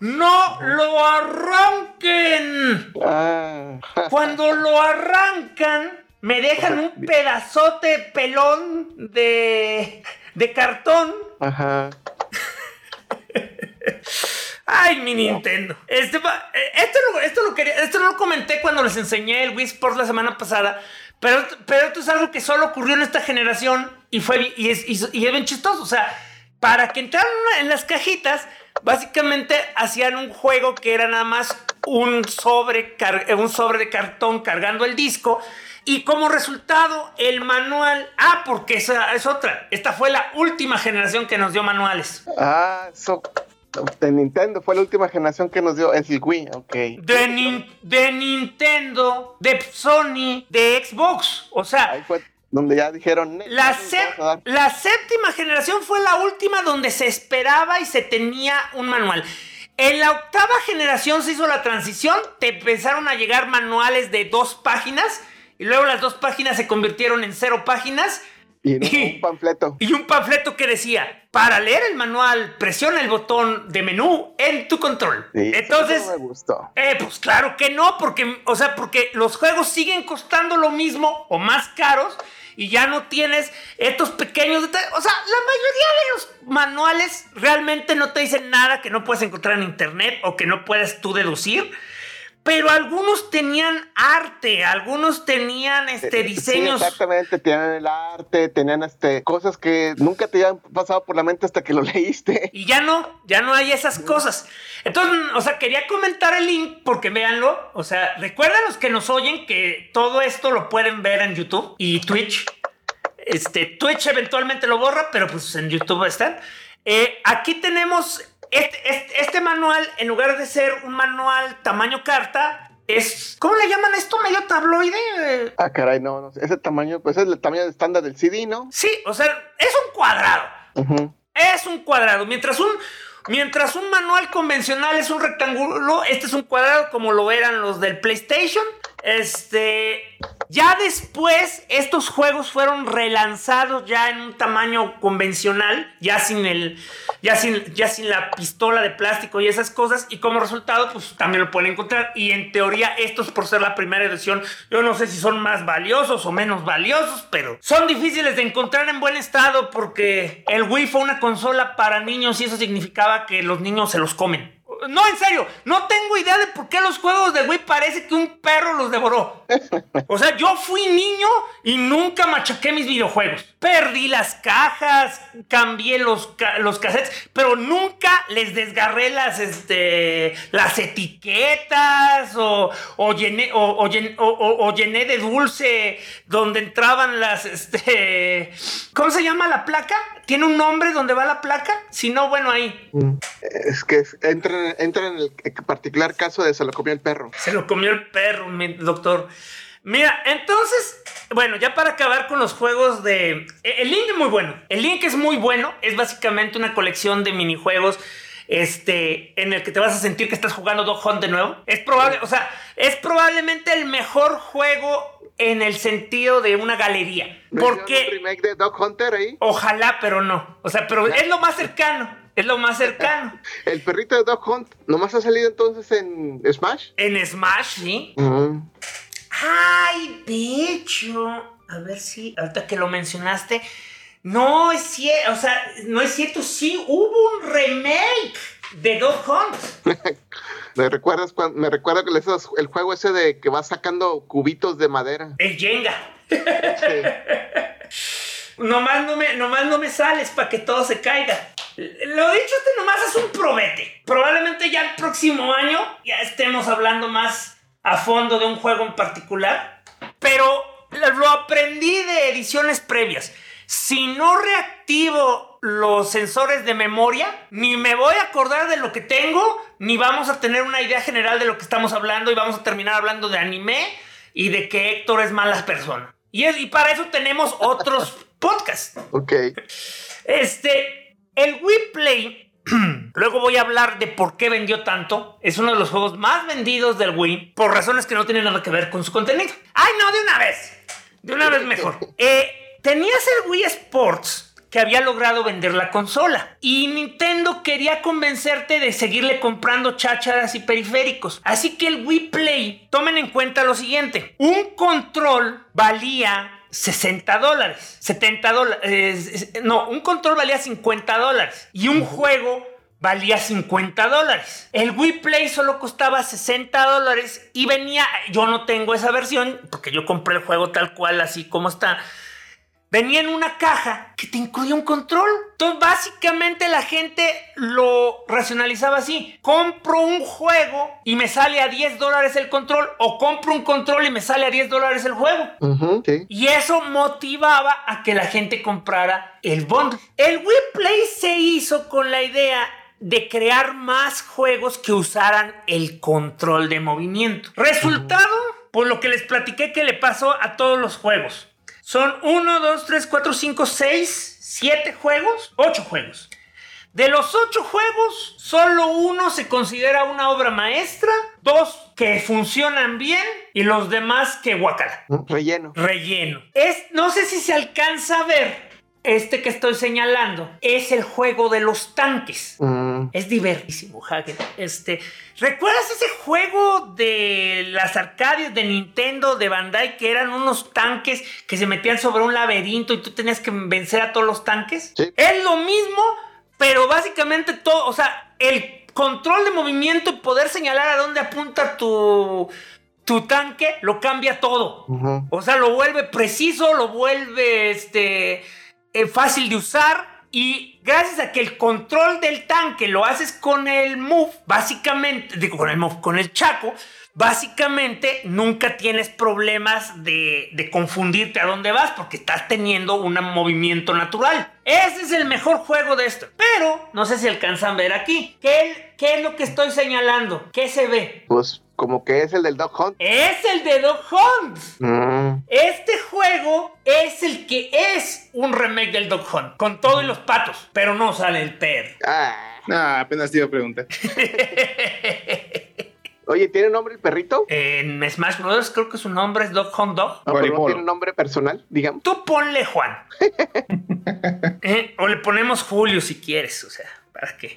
¡No lo arranquen! Ah, Cuando lo arrancan, me dejan un pedazote pelón de, de cartón. ajá. Ay, mi Nintendo. Este, eh, esto, lo, esto, lo quería, esto no lo comenté cuando les enseñé el Wii Sports la semana pasada. Pero, pero esto es algo que solo ocurrió en esta generación y fue y es, y, y es bien chistoso. O sea, para que entraran en las cajitas, básicamente hacían un juego que era nada más un sobre, eh, un sobre de cartón cargando el disco. Y como resultado, el manual. Ah, porque esa es otra. Esta fue la última generación que nos dio manuales. Ah, eso. de Nintendo fue la última generación que nos dio es el Wii, ok. De, nin- de Nintendo, de Sony, de Xbox. O sea, fue donde ya dijeron. La, séptima generación fue la última donde se esperaba y se tenía un manual. En la octava generación se hizo la transición, te empezaron a llegar manuales de dos páginas y luego las dos páginas se convirtieron en cero páginas Y un panfleto. y un panfleto que decía, para leer el manual, presiona el botón de menú en tu control. Sí, Entonces, eso no me gustó. eh, pues claro que no, porque, o sea, porque los juegos siguen costando lo mismo o más caros y ya no tienes estos pequeños detalles. O sea, la mayoría de los manuales realmente no te dicen nada que no puedes encontrar en internet o que no puedes tú deducir. Pero algunos tenían arte, algunos tenían este Eh, Sí, diseños. exactamente, tenían el arte, tenían este cosas que nunca te habían pasado por la mente hasta que lo leíste. Y ya no, ya no hay esas cosas. Entonces, o sea, quería comentar el link porque véanlo. O sea, recuerden los que nos oyen que todo esto lo pueden ver en YouTube y Twitch. Este, Twitch eventualmente lo borra, pero pues en YouTube están. Eh, aquí tenemos este, este, este manual, en lugar de ser un manual tamaño carta, es. ¿Cómo le llaman esto? ¿Medio tabloide? Ah, caray, no, no. Ese tamaño, pues es el tamaño estándar del CD, ¿no? Sí, o sea, es un cuadrado. Es un cuadrado. Mientras un, mientras un manual convencional es un rectángulo, este es un cuadrado como lo eran los del PlayStation. Este. Ya después, estos juegos fueron relanzados ya en un tamaño convencional, ya sin el. Ya sin, ya sin la pistola de plástico y esas cosas. Y como resultado, pues también lo pueden encontrar. Y en teoría, estos por ser la primera edición, yo no sé si son más valiosos o menos valiosos, pero son difíciles de encontrar en buen estado porque el Wii fue una consola para niños y eso significaba que los niños se los comen. No, en serio, no tengo idea de por qué los juegos de Wii parece que un perro los devoró. O sea, yo fui niño y nunca machaqué mis videojuegos. Perdí las cajas, cambié los, los cassettes, pero nunca les desgarré las, este, las etiquetas o, o llené, o, o llen- o- o- o llené de dulce donde entraban las, este, ¿cómo se llama la placa? ¿Tiene un nombre donde va la placa? Si no, bueno, ahí. Es que entra, en- entra en el particular caso de se lo comió el perro. Se lo comió el perro, mi doctor. Mira, entonces, bueno, ya para acabar con los juegos de... e- El Link es muy bueno. El Link es muy bueno. Es básicamente una colección de minijuegos este, en el que te vas a sentir que estás jugando Dog Hunt de nuevo. Es probable, o sea, es probablemente el mejor juego en el sentido de una galería. ¿No hicieron un Porque... remake de Dog Hunter ahí? Ojalá, pero no. O sea, pero es lo más cercano. Es lo más cercano. El perrito de Dog Hunt, ¿nomás ha salido entonces en Smash? En Smash, sí. Ujú. Ay, de hecho, a ver si, ahorita que lo mencionaste, no es cierto, o sea, no es cierto, sí hubo un remake de Dog Hunt. ¿Me recuerdas cuando, me recuerda que esos- el juego ese de que vas sacando cubitos de madera? El Jenga. Sí. Nomás no me, nomás no me sales para que todo se caiga. Lo dicho, este nomás es un probete. Probablemente ya el próximo año ya estemos hablando más a fondo de un juego en particular. Pero lo aprendí de ediciones previas. Si no reactivo los sensores de memoria, ni me voy a acordar de lo que tengo, ni vamos a tener una idea general de lo que estamos hablando y vamos a terminar hablando de anime y de que Héctor es mala persona. Y, es- y para eso tenemos otros podcasts. Ok. Este, el Wii Play, luego voy a hablar de por qué vendió tanto. Es uno de los juegos más vendidos del Wii por razones que no tienen nada que ver con su contenido. ¡Ay, no! De una vez. De una vez mejor. Eh, tenías el Wii Sports que había logrado vender la consola. Y Nintendo quería convencerte de seguirle comprando chácharas y periféricos. Así que el Wii Play, tomen en cuenta lo siguiente. Un control valía 60 dólares. 70 dólares. no, un control valía 50 dólares. Y un juego valía 50 dólares. El Wii Play solo costaba 60 dólares y venía, yo no tengo esa versión porque yo compré el juego tal cual así como está. Venía en una caja que te incluía un control. Entonces, básicamente la gente lo racionalizaba así. Compro un juego y me sale a 10 dólares el control. O compro un control y me sale a 10 dólares el juego. Sí. Y eso motivaba a que la gente comprara el bundle. El Wii Play se hizo con la idea de crear más juegos que usaran el control de movimiento. Resultado, por lo que les platiqué que le pasó a todos los juegos. Son 1, 2, 3, 4, 5, 6, 7 juegos, 8 juegos. De los 8 juegos, solo uno se considera una obra maestra, dos que funcionan bien y los demás que guacala. Relleno. Relleno. Es, no sé si se alcanza a ver. Este que estoy señalando es el juego de los tanques. Mm, Es divertísimo, Hagen. Este, ¿recuerdas ese juego de las arcadias de Nintendo de Bandai que eran unos tanques que se metían sobre un laberinto y tú tenías que vencer a todos los tanques? Sí. Es lo mismo, pero básicamente todo, o sea, el control de movimiento y poder señalar a dónde apunta tu tu tanque lo cambia todo. O sea, lo vuelve preciso, lo vuelve este, eh, fácil de usar. Y gracias a que el control del tanque lo haces con el move, básicamente, digo con el move, con el chaco, básicamente nunca tienes problemas de, de confundirte a dónde vas porque estás teniendo un movimiento natural. Ese es el mejor juego de esto. Pero, no sé si alcanzan a ver aquí. ¿Qué, qué es lo que estoy señalando? ¿Qué se ve? Pues como que es el del Dog Hunt. Es el de Dog Hunt. Mm, Este juego es el que es un remake del Dog Hunt, con todo y los patos, pero no sale el perro. ah. Ah, apenas te iba a preguntar. Oye, ¿tiene nombre el perrito? en Smash Bros. creo que su nombre es Dog Hunt Dog. No, pero no tiene un nombre personal, digamos. Tú ponle Juan. Eh, O le ponemos Julio si quieres, o sea.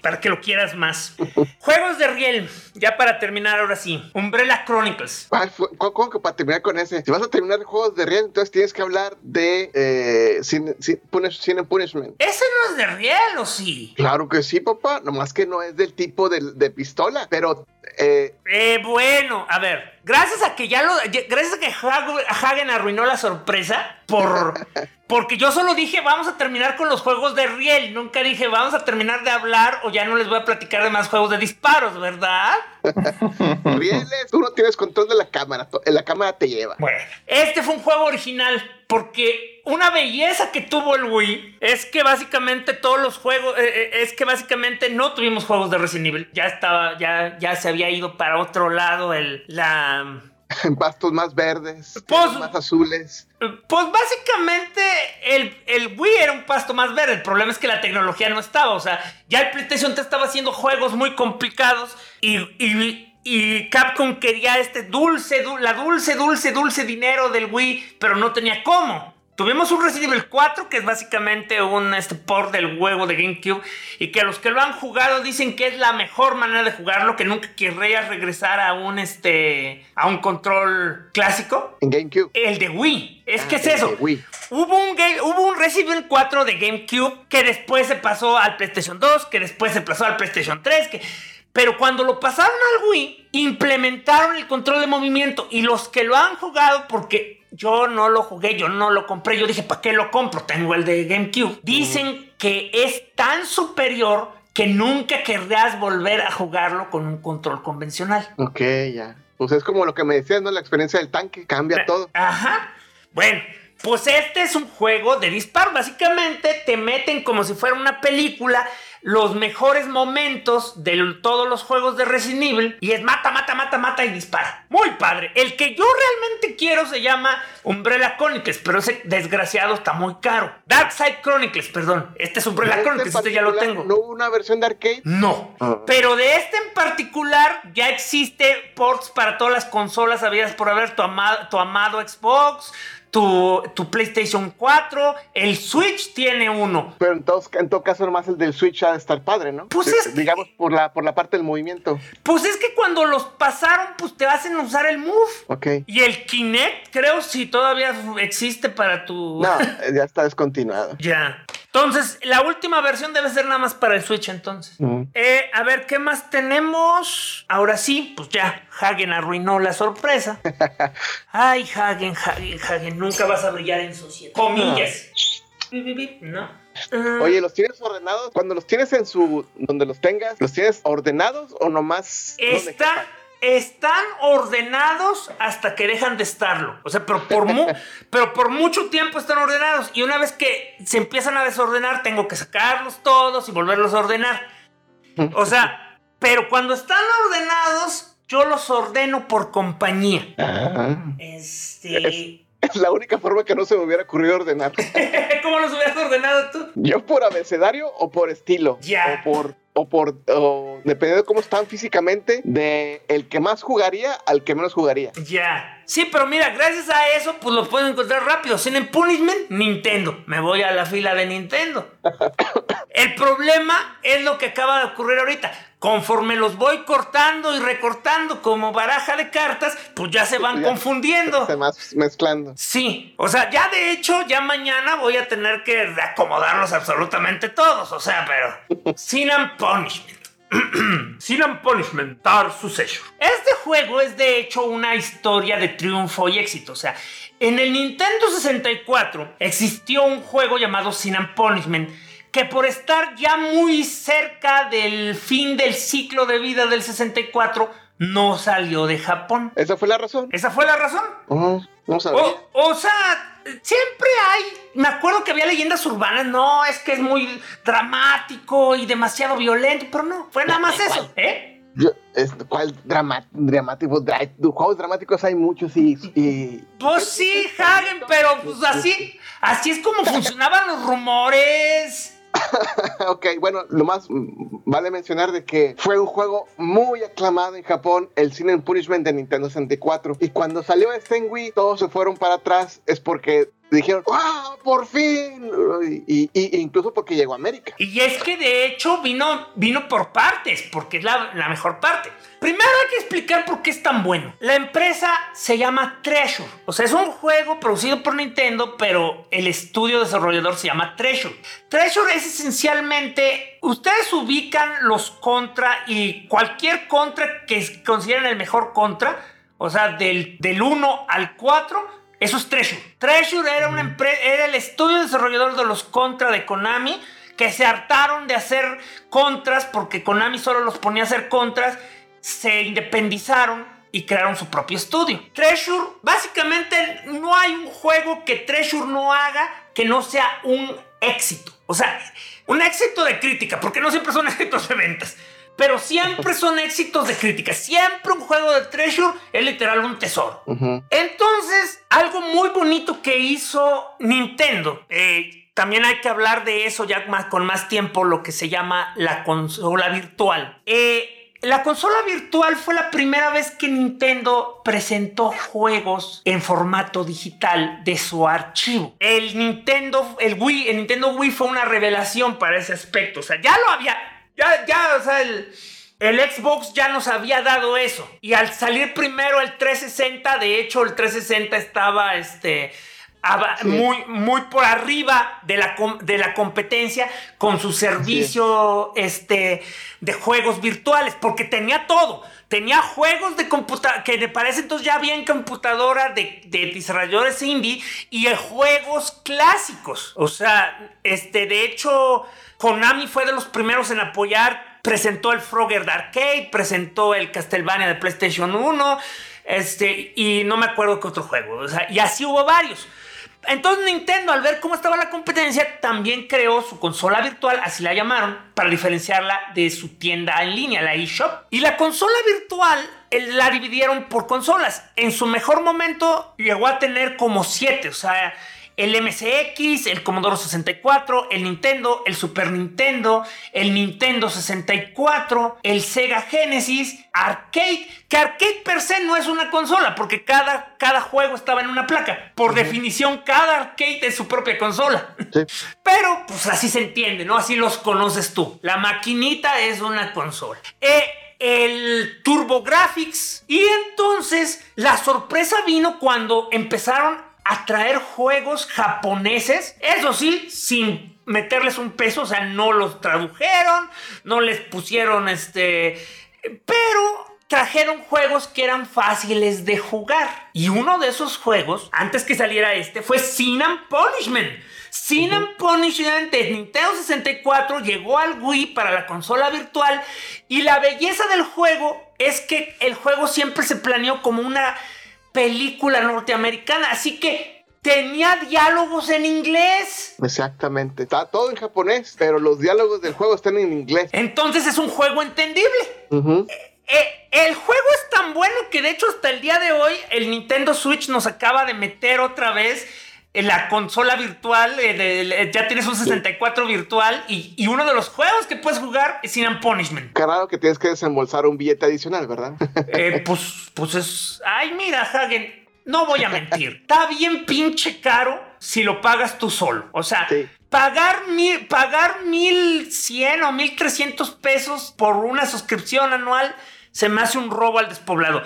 ¿Para que lo quieras más. Juegos de riel. Ya para terminar ahora sí. Umbrella Chronicles. ¿Cómo, que para terminar con ese? Si vas a terminar juegos de riel, entonces tienes que hablar de eh, sin, sin, punish- sin Punishment. Ese no es de riel, ¿o sí? Claro que sí, papá. Nomás que no es del tipo de, de pistola. Pero eh, Eh, bueno, a ver, gracias a que ya lo. Gracias a que Hag- Hagen arruinó la sorpresa por. Porque yo solo dije, vamos a terminar con los juegos de riel. Nunca dije, vamos a terminar de hablar o ya no les voy a platicar de más juegos de disparos, ¿verdad? rieles, tú no tienes control de la cámara. to- La cámara te lleva. Bueno, este fue un juego original porque una belleza que tuvo el Wii es que básicamente todos los juegos, eh, eh, es que básicamente no tuvimos juegos de Resident Evil. Ya estaba, ya, ya se había ido para otro lado el, la, pastos más verdes, Pues- más azules. Pues básicamente el, el Wii era un pasto más verde. El problema es que la tecnología no estaba. O sea, ya el PlayStation te estaba haciendo juegos muy complicados y, y- y Capcom quería este dulce, du- la dulce, dulce, dulce dinero del Wii, pero no tenía cómo. Tuvimos un Resident Evil 4 que es básicamente un este, port del huevo de GameCube y que los que lo han jugado dicen que es la mejor manera de jugarlo, que nunca querrías regresar a un este a un control clásico. En GameCube. El de Wii. Es que Ah, es el eso. Hubo un, game- hubo un Resident Evil 4 de GameCube que después se pasó al PlayStation 2, que después se pasó al PlayStation 3, que... Pero cuando lo pasaron al Wii, implementaron el control de movimiento y los que lo han jugado, porque yo no lo jugué, yo no lo compré, yo dije, ¿para qué lo compro? Tengo el de GameCube. Dicen que es tan superior que nunca querrás volver a jugarlo con un control convencional. Ok, ya. Pues es como lo que me decías, ¿no? La experiencia del tanque cambia todo. Ajá. Bueno, pues este es un juego de disparo. Básicamente te meten como si fuera una película los mejores momentos de todos los juegos de Resident Evil y es mata, mata, mata, mata y dispara. Muy padre. El que yo realmente quiero se llama Umbrella Chronicles, pero ese desgraciado está muy caro. Dark Side Chronicles, perdón. Este es Umbrella Este Chronicles, este ya lo tengo. ¿No hubo una versión de arcade? No. Ah. Pero de este en particular ya existe ports para todas las consolas habidas por haber tu amado, tu amado Xbox, tu, tu PlayStation 4, el Switch tiene uno. Pero en todo, en todo caso, nomás el del Switch ha de estar padre, ¿no? Pues es que- Digamos, por la, por la parte del movimiento. Pues es que cuando los pasaron, pues te hacen usar el Move. Ok. Y el Kinect, creo, si todavía existe para tu... No, ya está descontinuado. Ya. Entonces, la última versión debe ser nada más para el Switch entonces. Eh, a ver, ¿qué más tenemos? Ahora sí, pues ya, Hagen arruinó la sorpresa. Ay, Hagen, Hagen, Hagen, nunca vas a brillar en sociedad. Comillas. Bip, No. Ah, Oye, ¿los tienes ordenados? Cuando los tienes en su... Donde los tengas, ¿los tienes ordenados o nomás... quepan? Están ordenados hasta que dejan de estarlo. O sea, pero por, mu- pero por mucho tiempo están ordenados. Y una vez que se empiezan a desordenar, tengo que sacarlos todos y volverlos a ordenar. O sea, pero cuando están ordenados, yo los ordeno por compañía. Ah. Este. Es la única forma que no se me hubiera ocurrido ordenar. ¿Cómo los hubieras ordenado tú? Yo por abecedario o por estilo. Ya. O por, o por, o dependiendo de cómo están físicamente, de el que más jugaría al que menos jugaría. Ya. Sí, pero mira, gracias a eso, pues los puedo encontrar rápido. Sin el Punishment, Nintendo. Me voy a la fila de Nintendo. El problema es lo que acaba de ocurrir ahorita. Conforme los voy cortando y recortando como baraja de cartas, pues ya se van Ya. Se confundiendo. Este, más mezclando. Sí, o sea, ya de hecho, ya mañana voy a tener que reacomodarlos absolutamente todos, o sea, pero sin and punishment. sin and punishment, su sello. Este juego es de hecho una historia de triunfo y éxito, o sea, en el Nintendo 64 existió un juego llamado Sin and Punishment que por estar ya muy cerca del fin del ciclo de vida del 64 no salió de Japón. Esa fue la razón. Esa fue la razón. Oh, no sabía. O, o sea, siempre hay. Me acuerdo que había leyendas urbanas. No, es que es muy dramático y demasiado violento. Pero no, fue nada más eso. ¿Eh? Yo- es- ¿Cuál drama- dramático? Dra- juegos dramáticos hay muchos y, y- Pues sí, Hagen, pero pues así. Así es como funcionaban los rumores. ok, bueno, lo más mm, vale mencionar de que fue un juego muy aclamado en Japón, el Sin Punishment de Nintendo 64. Y cuando salió este en Wii, todos se fueron para atrás, es porque dijeron, ¡ah, por fin! Y, y incluso porque llegó a América. Y es que de hecho vino, vino por partes, porque es la, la mejor parte. Primero hay que explicar por qué es tan bueno. La empresa se llama Treasure. O sea, es un juego producido por Nintendo, pero el estudio desarrollador se llama Treasure. Treasure es esencialmente, ustedes ubican los contra y cualquier contra que consideren el mejor contra, o sea, del, del 1 al 4, eso es Treasure. Treasure era, una empre- era el estudio desarrollador de los contra de Konami que se hartaron de hacer contras porque Konami solo los ponía a hacer contras, se independizaron y crearon su propio estudio. Treasure, básicamente no hay un juego que Treasure no haga que no sea un éxito. O sea, un éxito de crítica, porque no siempre son éxitos de ventas. Pero siempre son éxitos de crítica. Siempre un juego de Treasure es literal un tesoro. Entonces, algo muy bonito que hizo Nintendo, eh, también hay que hablar de eso ya más, con más tiempo, lo que se llama la consola virtual. Eh, la consola virtual fue la primera vez que Nintendo presentó juegos en formato digital de su archivo. El Nintendo, el Wii, el Nintendo Wii fue una revelación para ese aspecto. O sea, ya lo había, ya, ya, o sea, el, el Xbox ya nos había dado eso. Y al salir primero el 360, de hecho el 360 estaba este, Sí. muy, muy por arriba de la, de la competencia con su servicio este, de juegos virtuales, porque tenía todo. Tenía juegos de computadora, que me parece entonces ya había en computadora de, de desarrolladores indie y juegos clásicos. O sea, este, de hecho, Konami fue de los primeros en apoyar presentó el Frogger de Arcade, presentó el Castlevania de PlayStation 1, este, y no me acuerdo qué otro juego, o sea, y así hubo varios. Entonces Nintendo, al ver cómo estaba la competencia, también creó su consola virtual, así la llamaron, para diferenciarla de su tienda en línea, la eShop. Y la consola virtual la dividieron por consolas. En su mejor momento llegó a tener como siete, o sea, el MSX, el Commodore 64, el Nintendo, el Super Nintendo, el Nintendo 64, el Sega Genesis, Arcade, que Arcade per se no es una consola, porque cada, cada juego estaba en una placa. Por definición, cada arcade es su propia consola. Sí. Pero, pues así se entiende, ¿no? Así los conoces tú. La maquinita es una consola. Eh, el TurboGrafx. Y entonces, la sorpresa vino cuando empezaron a traer juegos japoneses. Eso sí, sin meterles un peso. O sea, no los tradujeron, no les pusieron este... Pero trajeron juegos que eran fáciles de jugar. Y uno de esos juegos, antes que saliera este, fue Sin and Punishment. Sin and Punishment de Nintendo 64 llegó al Wii para la consola virtual. Y la belleza del juego es que el juego siempre se planeó como una película norteamericana. Así que tenía diálogos en inglés. Exactamente. Está todo en japonés, pero los diálogos del juego están en inglés. Entonces es un juego entendible. Ujú. Eh, el juego es tan bueno que de hecho hasta el día de hoy el Nintendo Switch nos acaba de meter otra vez en la consola virtual, eh, ya tienes un 64 virtual y, y uno de los juegos que puedes jugar es Sin Punishment. Raro que tienes que desembolsar un billete adicional, ¿verdad? Eh, pues, pues es... Ay, mira, Hagen, no voy a mentir. Está bien pinche caro si lo pagas tú solo. O sea, Sí. pagar, mil, pagar 1100 o 1300 pesos por una suscripción anual se me hace un robo al despoblado.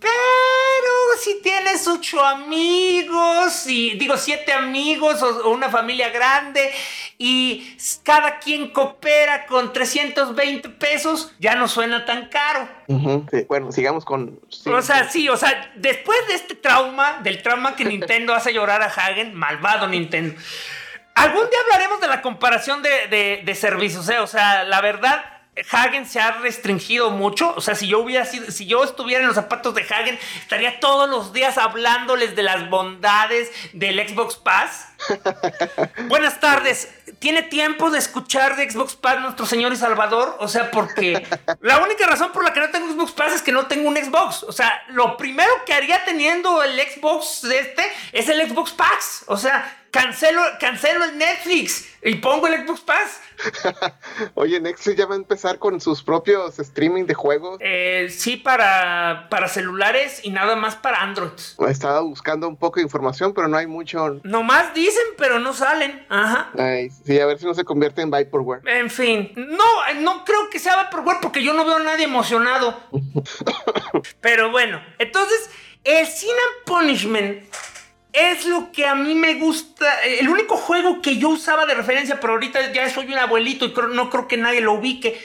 Pero si tienes ocho amigos y digo siete amigos o, o una familia grande y cada quien coopera con 320 pesos, ya no suena tan caro. Sí, Bueno, sigamos con... sí. O sea, sí, o sea, después de este trauma, del trauma que Nintendo hace llorar a Hagen, malvado Nintendo. Algún día hablaremos de la comparación de, de- de servicios, ¿eh? O sea, la verdad, Hagen se ha restringido mucho. O sea, si yo hubiera sido, si yo estuviera en los zapatos de Hagen, estaría todos los días hablándoles de las bondades del Xbox Pass. Buenas tardes. ¿Tiene tiempo de escuchar de Xbox Pass nuestro señor y Salvador? O sea, porque la única razón por la que no tengo Xbox Pass es que no tengo un Xbox. O sea, lo primero que haría teniendo el Xbox este es el Xbox Pass. O sea, cancelo, cancelo el Netflix y pongo el Xbox Pass. Oye, Netflix ya va a empezar con sus propios streaming de juegos. Eh, sí, para, para celulares y nada más para Android. Estaba buscando un poco de información, pero no hay mucho. Nomás dicen, pero no salen. Ajá. Ay, sí, a ver si no se convierte en Vaporware. En fin, no, no creo que sea Vaporware porque yo no veo a nadie emocionado. Pero bueno, entonces, el Sin and Punishment es lo que a mí me gusta. El único juego que yo usaba de referencia, pero ahorita ya soy un abuelito y creo- no creo que nadie lo ubique.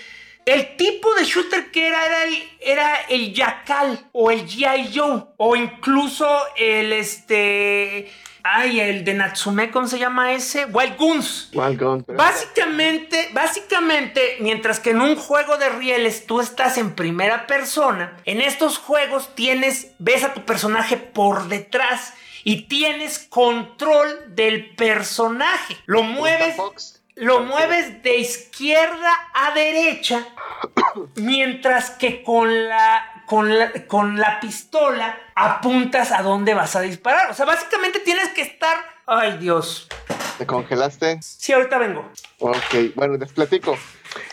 El tipo de shooter que era era el, era el Yakal o el G.I. Joe o incluso el este. Ay, el de Natsume, ¿cómo se llama ese? Wild Guns. Wild Gun, pero- Básicamente, básicamente, mientras que en un juego de rieles tú estás en primera persona, en estos juegos tienes, ves a tu personaje por detrás y tienes control del personaje. Lo mueves, lo mueves de izquierda a derecha, mientras que con la, con la, con la pistola apuntas a dónde vas a disparar. O sea, básicamente tienes que estar... Ay Dios. ¿Te congelaste? Sí, ahorita vengo. Ok, bueno, les platico.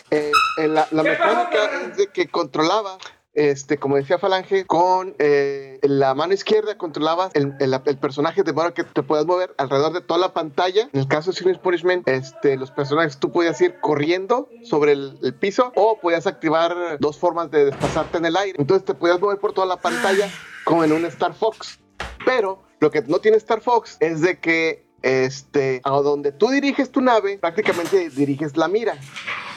Eh, eh, la la ¿Qué pasó, mecánica es de que controlaba, este, como decía Falange, con eh, la mano izquierda controlabas el, el- personaje de modo que te puedas mover alrededor de toda la pantalla. En el caso de Serious Punishment, este, los personajes tú podías ir corriendo sobre el, el piso o podías activar dos formas de desplazarte en el aire. Entonces te podías mover por toda la pantalla como en un Star Fox. Pero lo que no tiene Star Fox es de que este, a donde tú diriges tu nave, prácticamente diriges la mira.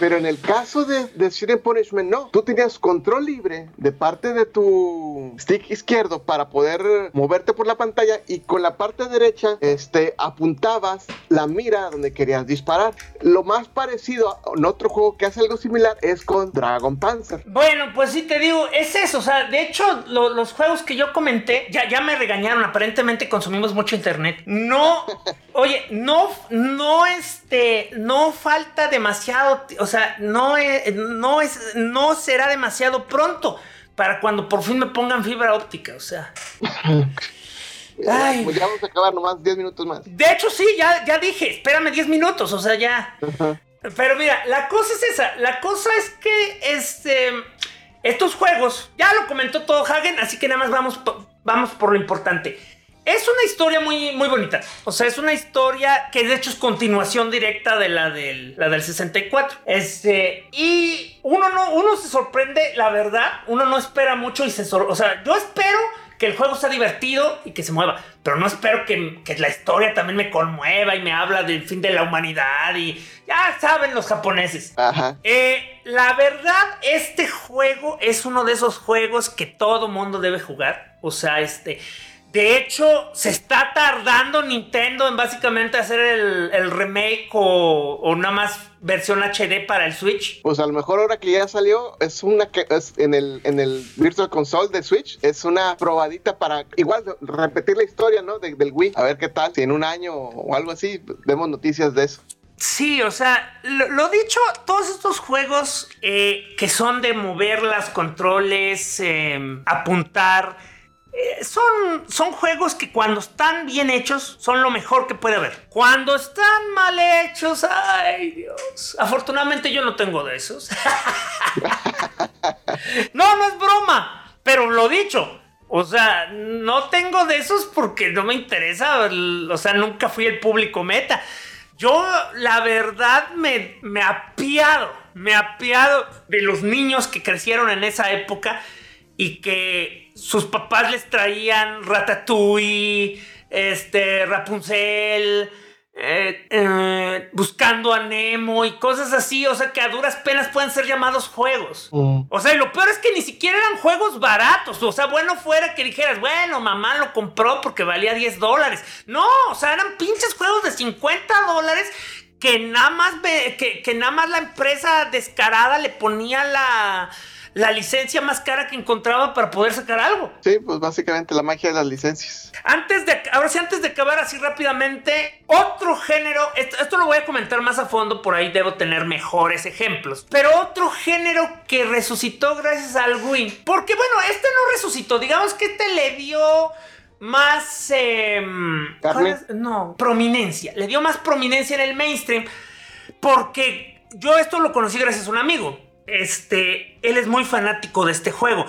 Pero en el caso de, de Shooting Punishment, no. Tú tenías control libre de parte de tu stick izquierdo para poder moverte por la pantalla y con la parte derecha este, apuntabas la mira donde querías disparar. Lo más parecido a en otro juego que hace algo similar es con Dragon Panzer. Bueno, pues sí te digo, es eso. O sea, de hecho, lo- los juegos que yo comenté, ya, ya me regañaron. Aparentemente consumimos mucho internet. No, oye, no, no, este, no falta demasiado. O sea, no es, no es, no será demasiado pronto para cuando por fin me pongan fibra óptica. O sea, Ay. Pues ya vamos a acabar nomás 10 minutos más. de hecho, sí, ya, ya dije, espérame 10 minutos. O sea, ya. Pero mira, la cosa es esa. La cosa es que este, estos juegos, ya lo comentó todo Hagen, así que nada más vamos, vamos por lo importante. Es una historia muy, muy bonita. O sea, es una historia que de hecho es continuación directa de la del, la del 64. Este, y uno no, uno se sorprende, la verdad, uno no espera mucho y se sor- O sea, yo espero que el juego sea divertido y que se mueva. Pero no espero que, que la historia también me conmueva y me habla del fin de la humanidad y ya saben los japoneses. Ajá. Eh, la verdad, este juego es uno de esos juegos que todo mundo debe jugar. O sea, este. De hecho, se está tardando Nintendo en básicamente hacer el, el remake o, o nada más versión HD para el Switch. Pues a lo mejor ahora que ya salió, es una que es en el, en el Virtual Console de Switch, es una probadita para igual repetir la historia, ¿no? De- del Wii. A ver qué tal, si en un año o algo así, vemos noticias de eso. Sí, o sea, lo, lo dicho, todos estos juegos eh, que son de mover las controles, eh, apuntar, eh, son, son juegos que cuando están bien hechos son lo mejor que puede haber. Cuando están mal hechos, ay Dios. Afortunadamente yo no tengo de esos. no, no es broma, pero lo dicho. O sea, no tengo de esos porque no me interesa. O sea, nunca fui el público meta. Yo, la verdad, me, me apiado, me apiado de los niños que crecieron en esa época y que sus papás les traían Ratatouille, este, Rapunzel, eh, eh, buscando a Nemo y cosas así. O sea, que a duras penas pueden ser llamados juegos. O sea, y lo peor es que ni siquiera eran juegos baratos. O sea, bueno fuera que dijeras, bueno, mamá lo compró porque valía 10 dólares. No, o sea, eran pinches juegos de 50 dólares que nada más, que nada más la empresa descarada le ponía la, la licencia más cara que encontraba para poder sacar algo. Sí, pues básicamente la magia de las licencias. Antes de, ahora sí, antes de acabar así rápidamente, otro género, esto, esto lo voy a comentar más a fondo, por ahí debo tener mejores ejemplos, pero otro género que resucitó gracias al Wii, porque bueno, este no resucitó, digamos que este le dio más... em. No, prominencia, le dio más prominencia en el mainstream, porque yo esto lo conocí gracias a un amigo. Este, él es muy fanático de este juego.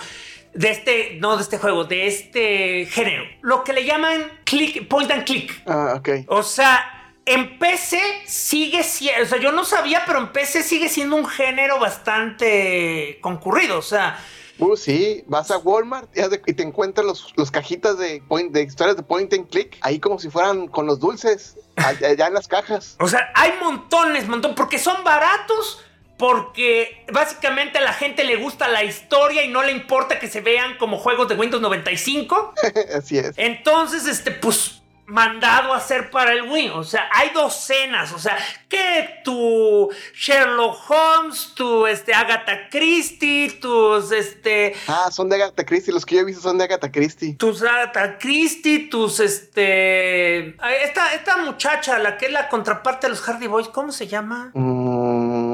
De este, no de este juego, de este género. Lo que le llaman click, point and click. Ah, ok. O sea, en PC sigue siendo, o sea, yo no sabía, pero en PC sigue siendo un género bastante concurrido. O sea, Uh, sí, vas a Walmart y, te encuentras los, los cajitas de, point, de historias de point and click, ahí como si fueran con los dulces, allá, allá en las cajas. O sea, hay montones, montón, porque son baratos, porque básicamente a la gente le gusta la historia y no le importa que se vean como juegos de Windows 95. Así es. Entonces, este, pues, mandado a hacer para el Wii. O sea, hay docenas. O sea, que tu Sherlock Holmes, tu, este, Agatha Christie, tus, este, Ah, son de Agatha Christie, los que yo he visto son de Agatha Christie. tus Agatha Christie, tus este. Esta, esta muchacha, la que es la contraparte de los Hardy Boys, ¿cómo se llama? Mm,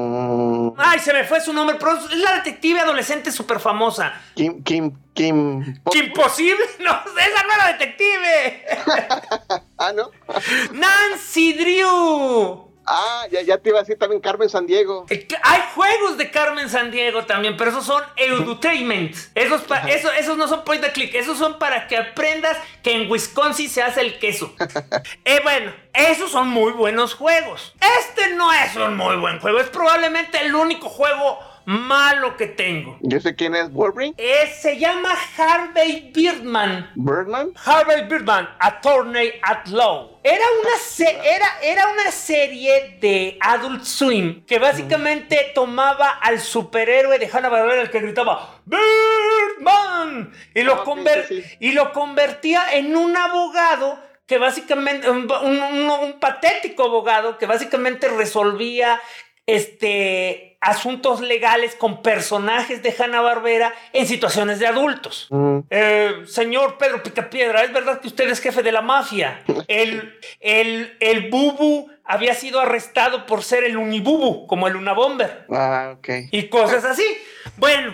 Ay, se me fue su nombre, pero es la detective adolescente súper famosa. Kim, Kim, Kim. ¿Qué imposible? No, esa no era detective. Ah, ¿no? Nancy Drew. Ah, ya, ya te iba a decir también Carmen San Diego. Eh, Hay juegos de Carmen Sandiego también, pero esos son edutainment. Esos, pa- eso- esos no son point and click, esos son para que aprendas que en Wisconsin se hace el queso. Eh, bueno, esos son muy buenos juegos. Este no es un muy buen juego, es probablemente el único juego malo que tengo. Yo sé quién es Wolverine. Eh, se llama Harvey Birdman. Birdman. Harvey Birdman, Attorney at Law. Era una, se- era, era una serie de Adult Swim que básicamente tomaba al superhéroe de Hanna-Barbera, el que gritaba Birdman y lo, Ah, sí, conver- sí, sí. y lo convertía en un abogado que básicamente, un, un- un- un patético abogado que básicamente resolvía este, asuntos legales con personajes de Hanna-Barbera en situaciones de adultos. Mm, Eh, señor Pedro Picapiedra, ¿es verdad que usted es jefe de la mafia? El, el, el Bubu había sido arrestado por ser el Unibubu, como el Unabomber. Ah, ok. Y cosas así. Bueno,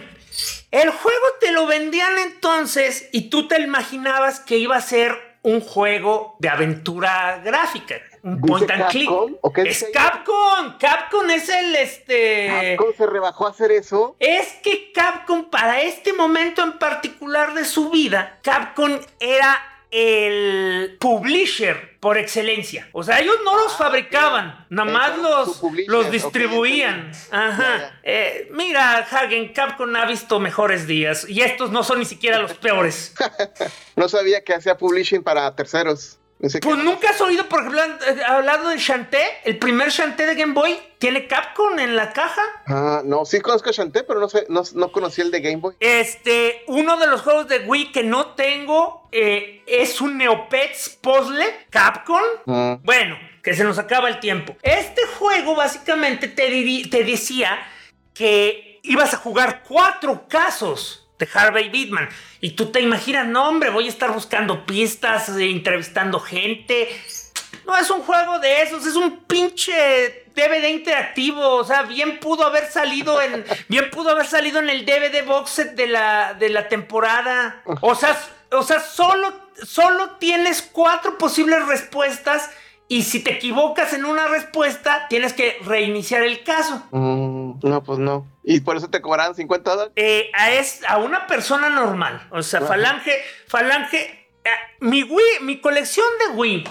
el juego te lo vendían entonces y tú te imaginabas que iba a ser un juego de aventura gráfica. Un ¿Dice point and click. Capcom? ¿O qué Es? Capcom. Capcom es el este. ¿Cómo se rebajó a hacer eso? Es que Capcom, para este momento en particular de su vida, Capcom era el publisher por excelencia. O sea, ellos no los Ah, fabricaban, nada más los, los distribuían. Ajá. Eh, mira, Hagen, Capcom ha visto mejores días y estos no son ni siquiera los peores. No sabía que hacía publishing para terceros. Pues nunca has oído, por ejemplo, eh, hablado de Shantae. El primer Shantae de Game Boy tiene Capcom en la caja. Ah, no, sí conozco a Shantae, pero no sé, no, no conocí el de Game Boy. Este, uno de los juegos de Wii que no tengo eh, es un Neopets Puzzle Capcom. Ah, Bueno, que se nos acaba el tiempo. Este juego básicamente te, te decía que ibas a jugar cuatro casos de Harvey Bittman. Y tú te imaginas, no hombre, voy a estar buscando pistas, eh, entrevistando gente. No es un juego de esos, es un pinche DVD interactivo. O sea, bien pudo haber salido en. Bien pudo haber salido en el DVD box set de la, de la temporada. O sea, o sea, solo, solo tienes cuatro posibles respuestas. Y si te equivocas en una respuesta, tienes que reiniciar el caso. mm, no, pues no. Y por eso te cobraron 50 dólares. Eh, a, es, a una persona normal. O sea, Ajá. Falange, Falange, eh, mi Wii, mi colección de Wii,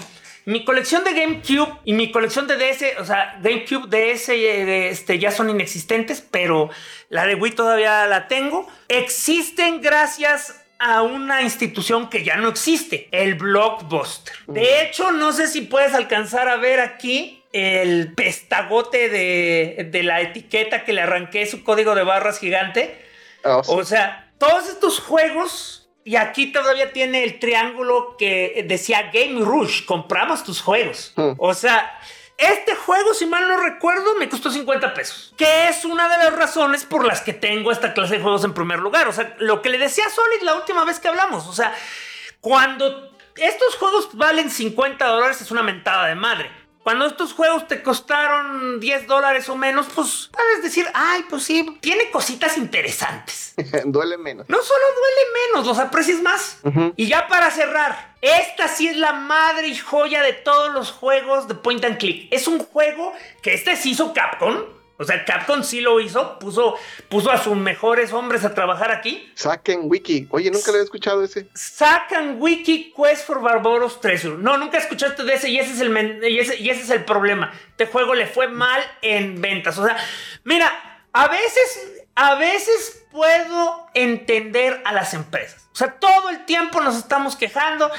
mi colección de GameCube y mi colección de DS, o sea, GameCube, DS, eh, este, ya son inexistentes, pero la de Wii todavía la tengo. Existen gracias a una institución que ya no existe, el Blockbuster. De hecho, no sé si puedes alcanzar a ver aquí el pestagote de, de la etiqueta que le arranqué su código de barras gigante. Ah, sí. O sea, todos estos juegos, y aquí todavía tiene el triángulo que decía Game Rush, compramos tus juegos. Hmm. O sea, este juego, si mal no recuerdo, me costó 50 pesos. Que es una de las razones por las que tengo esta clase de juegos en primer lugar. O sea, lo que le decía a Solid la última vez que hablamos. O sea, cuando estos juegos valen 50 dólares es una mentada de madre. Cuando estos juegos te costaron 10 dólares o menos, pues puedes decir, ay, pues sí, tiene cositas interesantes. Duele menos. No solo duele menos, los aprecias más. Y ya para cerrar, esta sí es la madre y joya de todos los juegos de Point and Click. Es un juego que este sí hizo Capcom. O sea, Capcom sí lo hizo, puso, puso a sus mejores hombres a trabajar aquí. Saquen Wiki. Oye, nunca le había escuchado ese. Sacan Wiki Quest for Barbaros Treasure. No, nunca escuchaste de ese y ese es el, y ese, y ese es el problema. Este juego le fue mal en ventas. O sea, mira, a veces, a veces puedo entender a las empresas. O sea, todo el tiempo nos estamos quejando.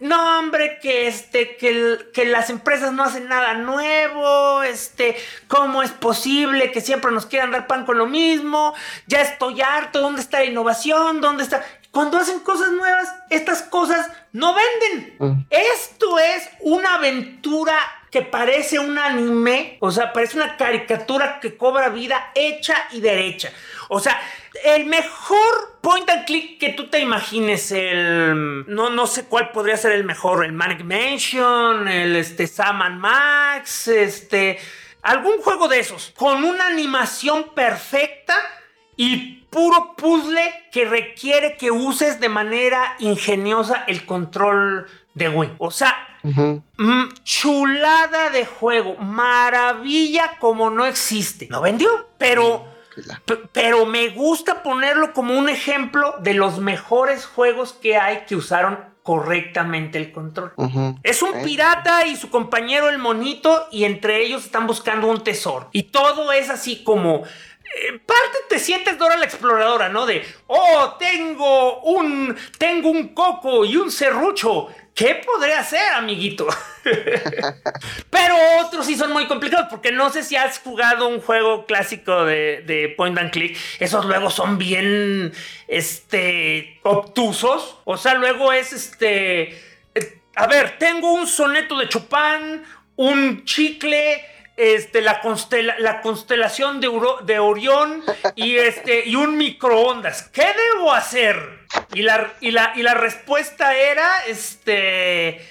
No, hombre, que este, que, el- que las empresas no hacen nada nuevo, este, ¿cómo es posible que siempre nos quieran dar pan con lo mismo? Ya estoy harto, ¿dónde está la innovación? ¿Dónde está? Cuando hacen cosas nuevas, estas cosas no venden. Mm. Esto es una aventura que parece un anime, o sea, parece una caricatura que cobra vida hecha y derecha. O sea, el mejor point and click que tú te imagines, el no, no sé cuál podría ser el mejor, el Manic Mansion, el este Sam Max, este algún juego de esos con una animación perfecta y puro puzzle que requiere que uses de manera ingeniosa el control de Wii. O sea, Mm, chulada de juego, maravilla como no existe. No vendió, pero Pero me gusta ponerlo como un ejemplo de los mejores juegos que hay que usaron correctamente el control. Es un Eh. pirata y su compañero el monito y entre ellos están buscando un tesoro. Y todo es así como... En parte te sientes Dora la exploradora, ¿no? De, oh, tengo un, tengo un coco y un serrucho. ¿Qué podré hacer, amiguito? Pero otros sí son muy complicados porque no sé si has jugado un juego clásico de, de point and click. Esos luego son bien, este, obtusos. O sea, luego es este, eh, a ver, tengo un soneto de Chopin, un chicle, este, la, constela- la constelación de, Uro- de Orión y, este, y un microondas. ¿Qué debo hacer? Y la, y la, y la respuesta era, este,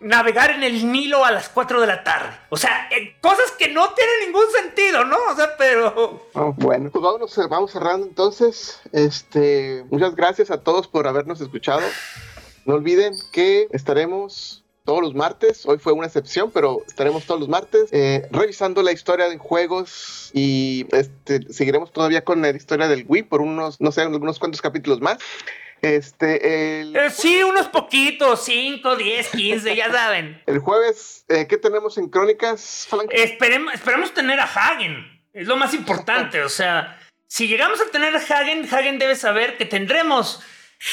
navegar en el Nilo a las 4 de la tarde. O sea, eh, cosas que no tienen ningún sentido, ¿no? O sea, pero... Oh, bueno, pues vámonos, vamos cerrando entonces. Este, muchas gracias a todos por habernos escuchado. No olviden que estaremos todos los martes. Hoy fue una excepción, pero estaremos todos los martes eh, revisando la historia de juegos y este, seguiremos todavía con la historia del Wii por unos, no sé, unos cuantos capítulos más. Este, el, eh, sí, unos poquitos, 5, 10, 15, ya saben. el jueves, eh, ¿qué tenemos en Crónicas? Esperemos, esperemos tener a Hagen. Es lo más importante. O sea, si llegamos a tener a Hagen, Hagen debe saber que tendremos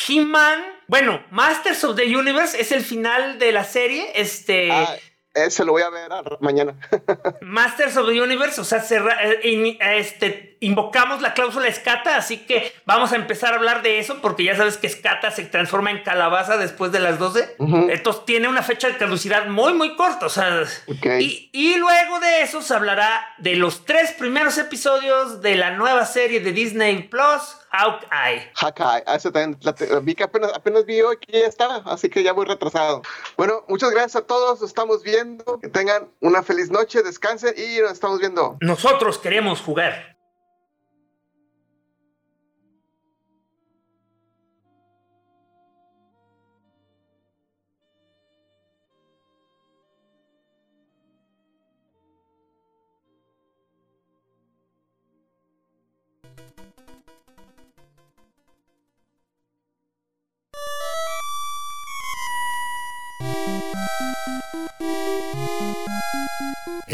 He-Man Bueno, Masters of the Universe es el final de la serie. Este. Ah, ese lo voy a ver ah, mañana. Masters of the Universe, o sea, cerra- eh, este, invocamos la cláusula escata, así que vamos a empezar a hablar de eso, porque ya sabes que escata se transforma en calabaza después de las 12. Ujú. Entonces tiene una fecha de caducidad muy, muy corta, o sea. Ok. Y, y luego de eso se hablará de los tres primeros episodios de la nueva serie de Disney Plus, Hawkeye. Hawkeye, ah, ese también, la vi que apenas, apenas vi hoy que ya estaba, así que ya voy retrasado. Bueno, muchas gracias a todos, nos estamos viendo, que tengan una feliz noche, descansen y nos estamos viendo. Nosotros queremos jugar.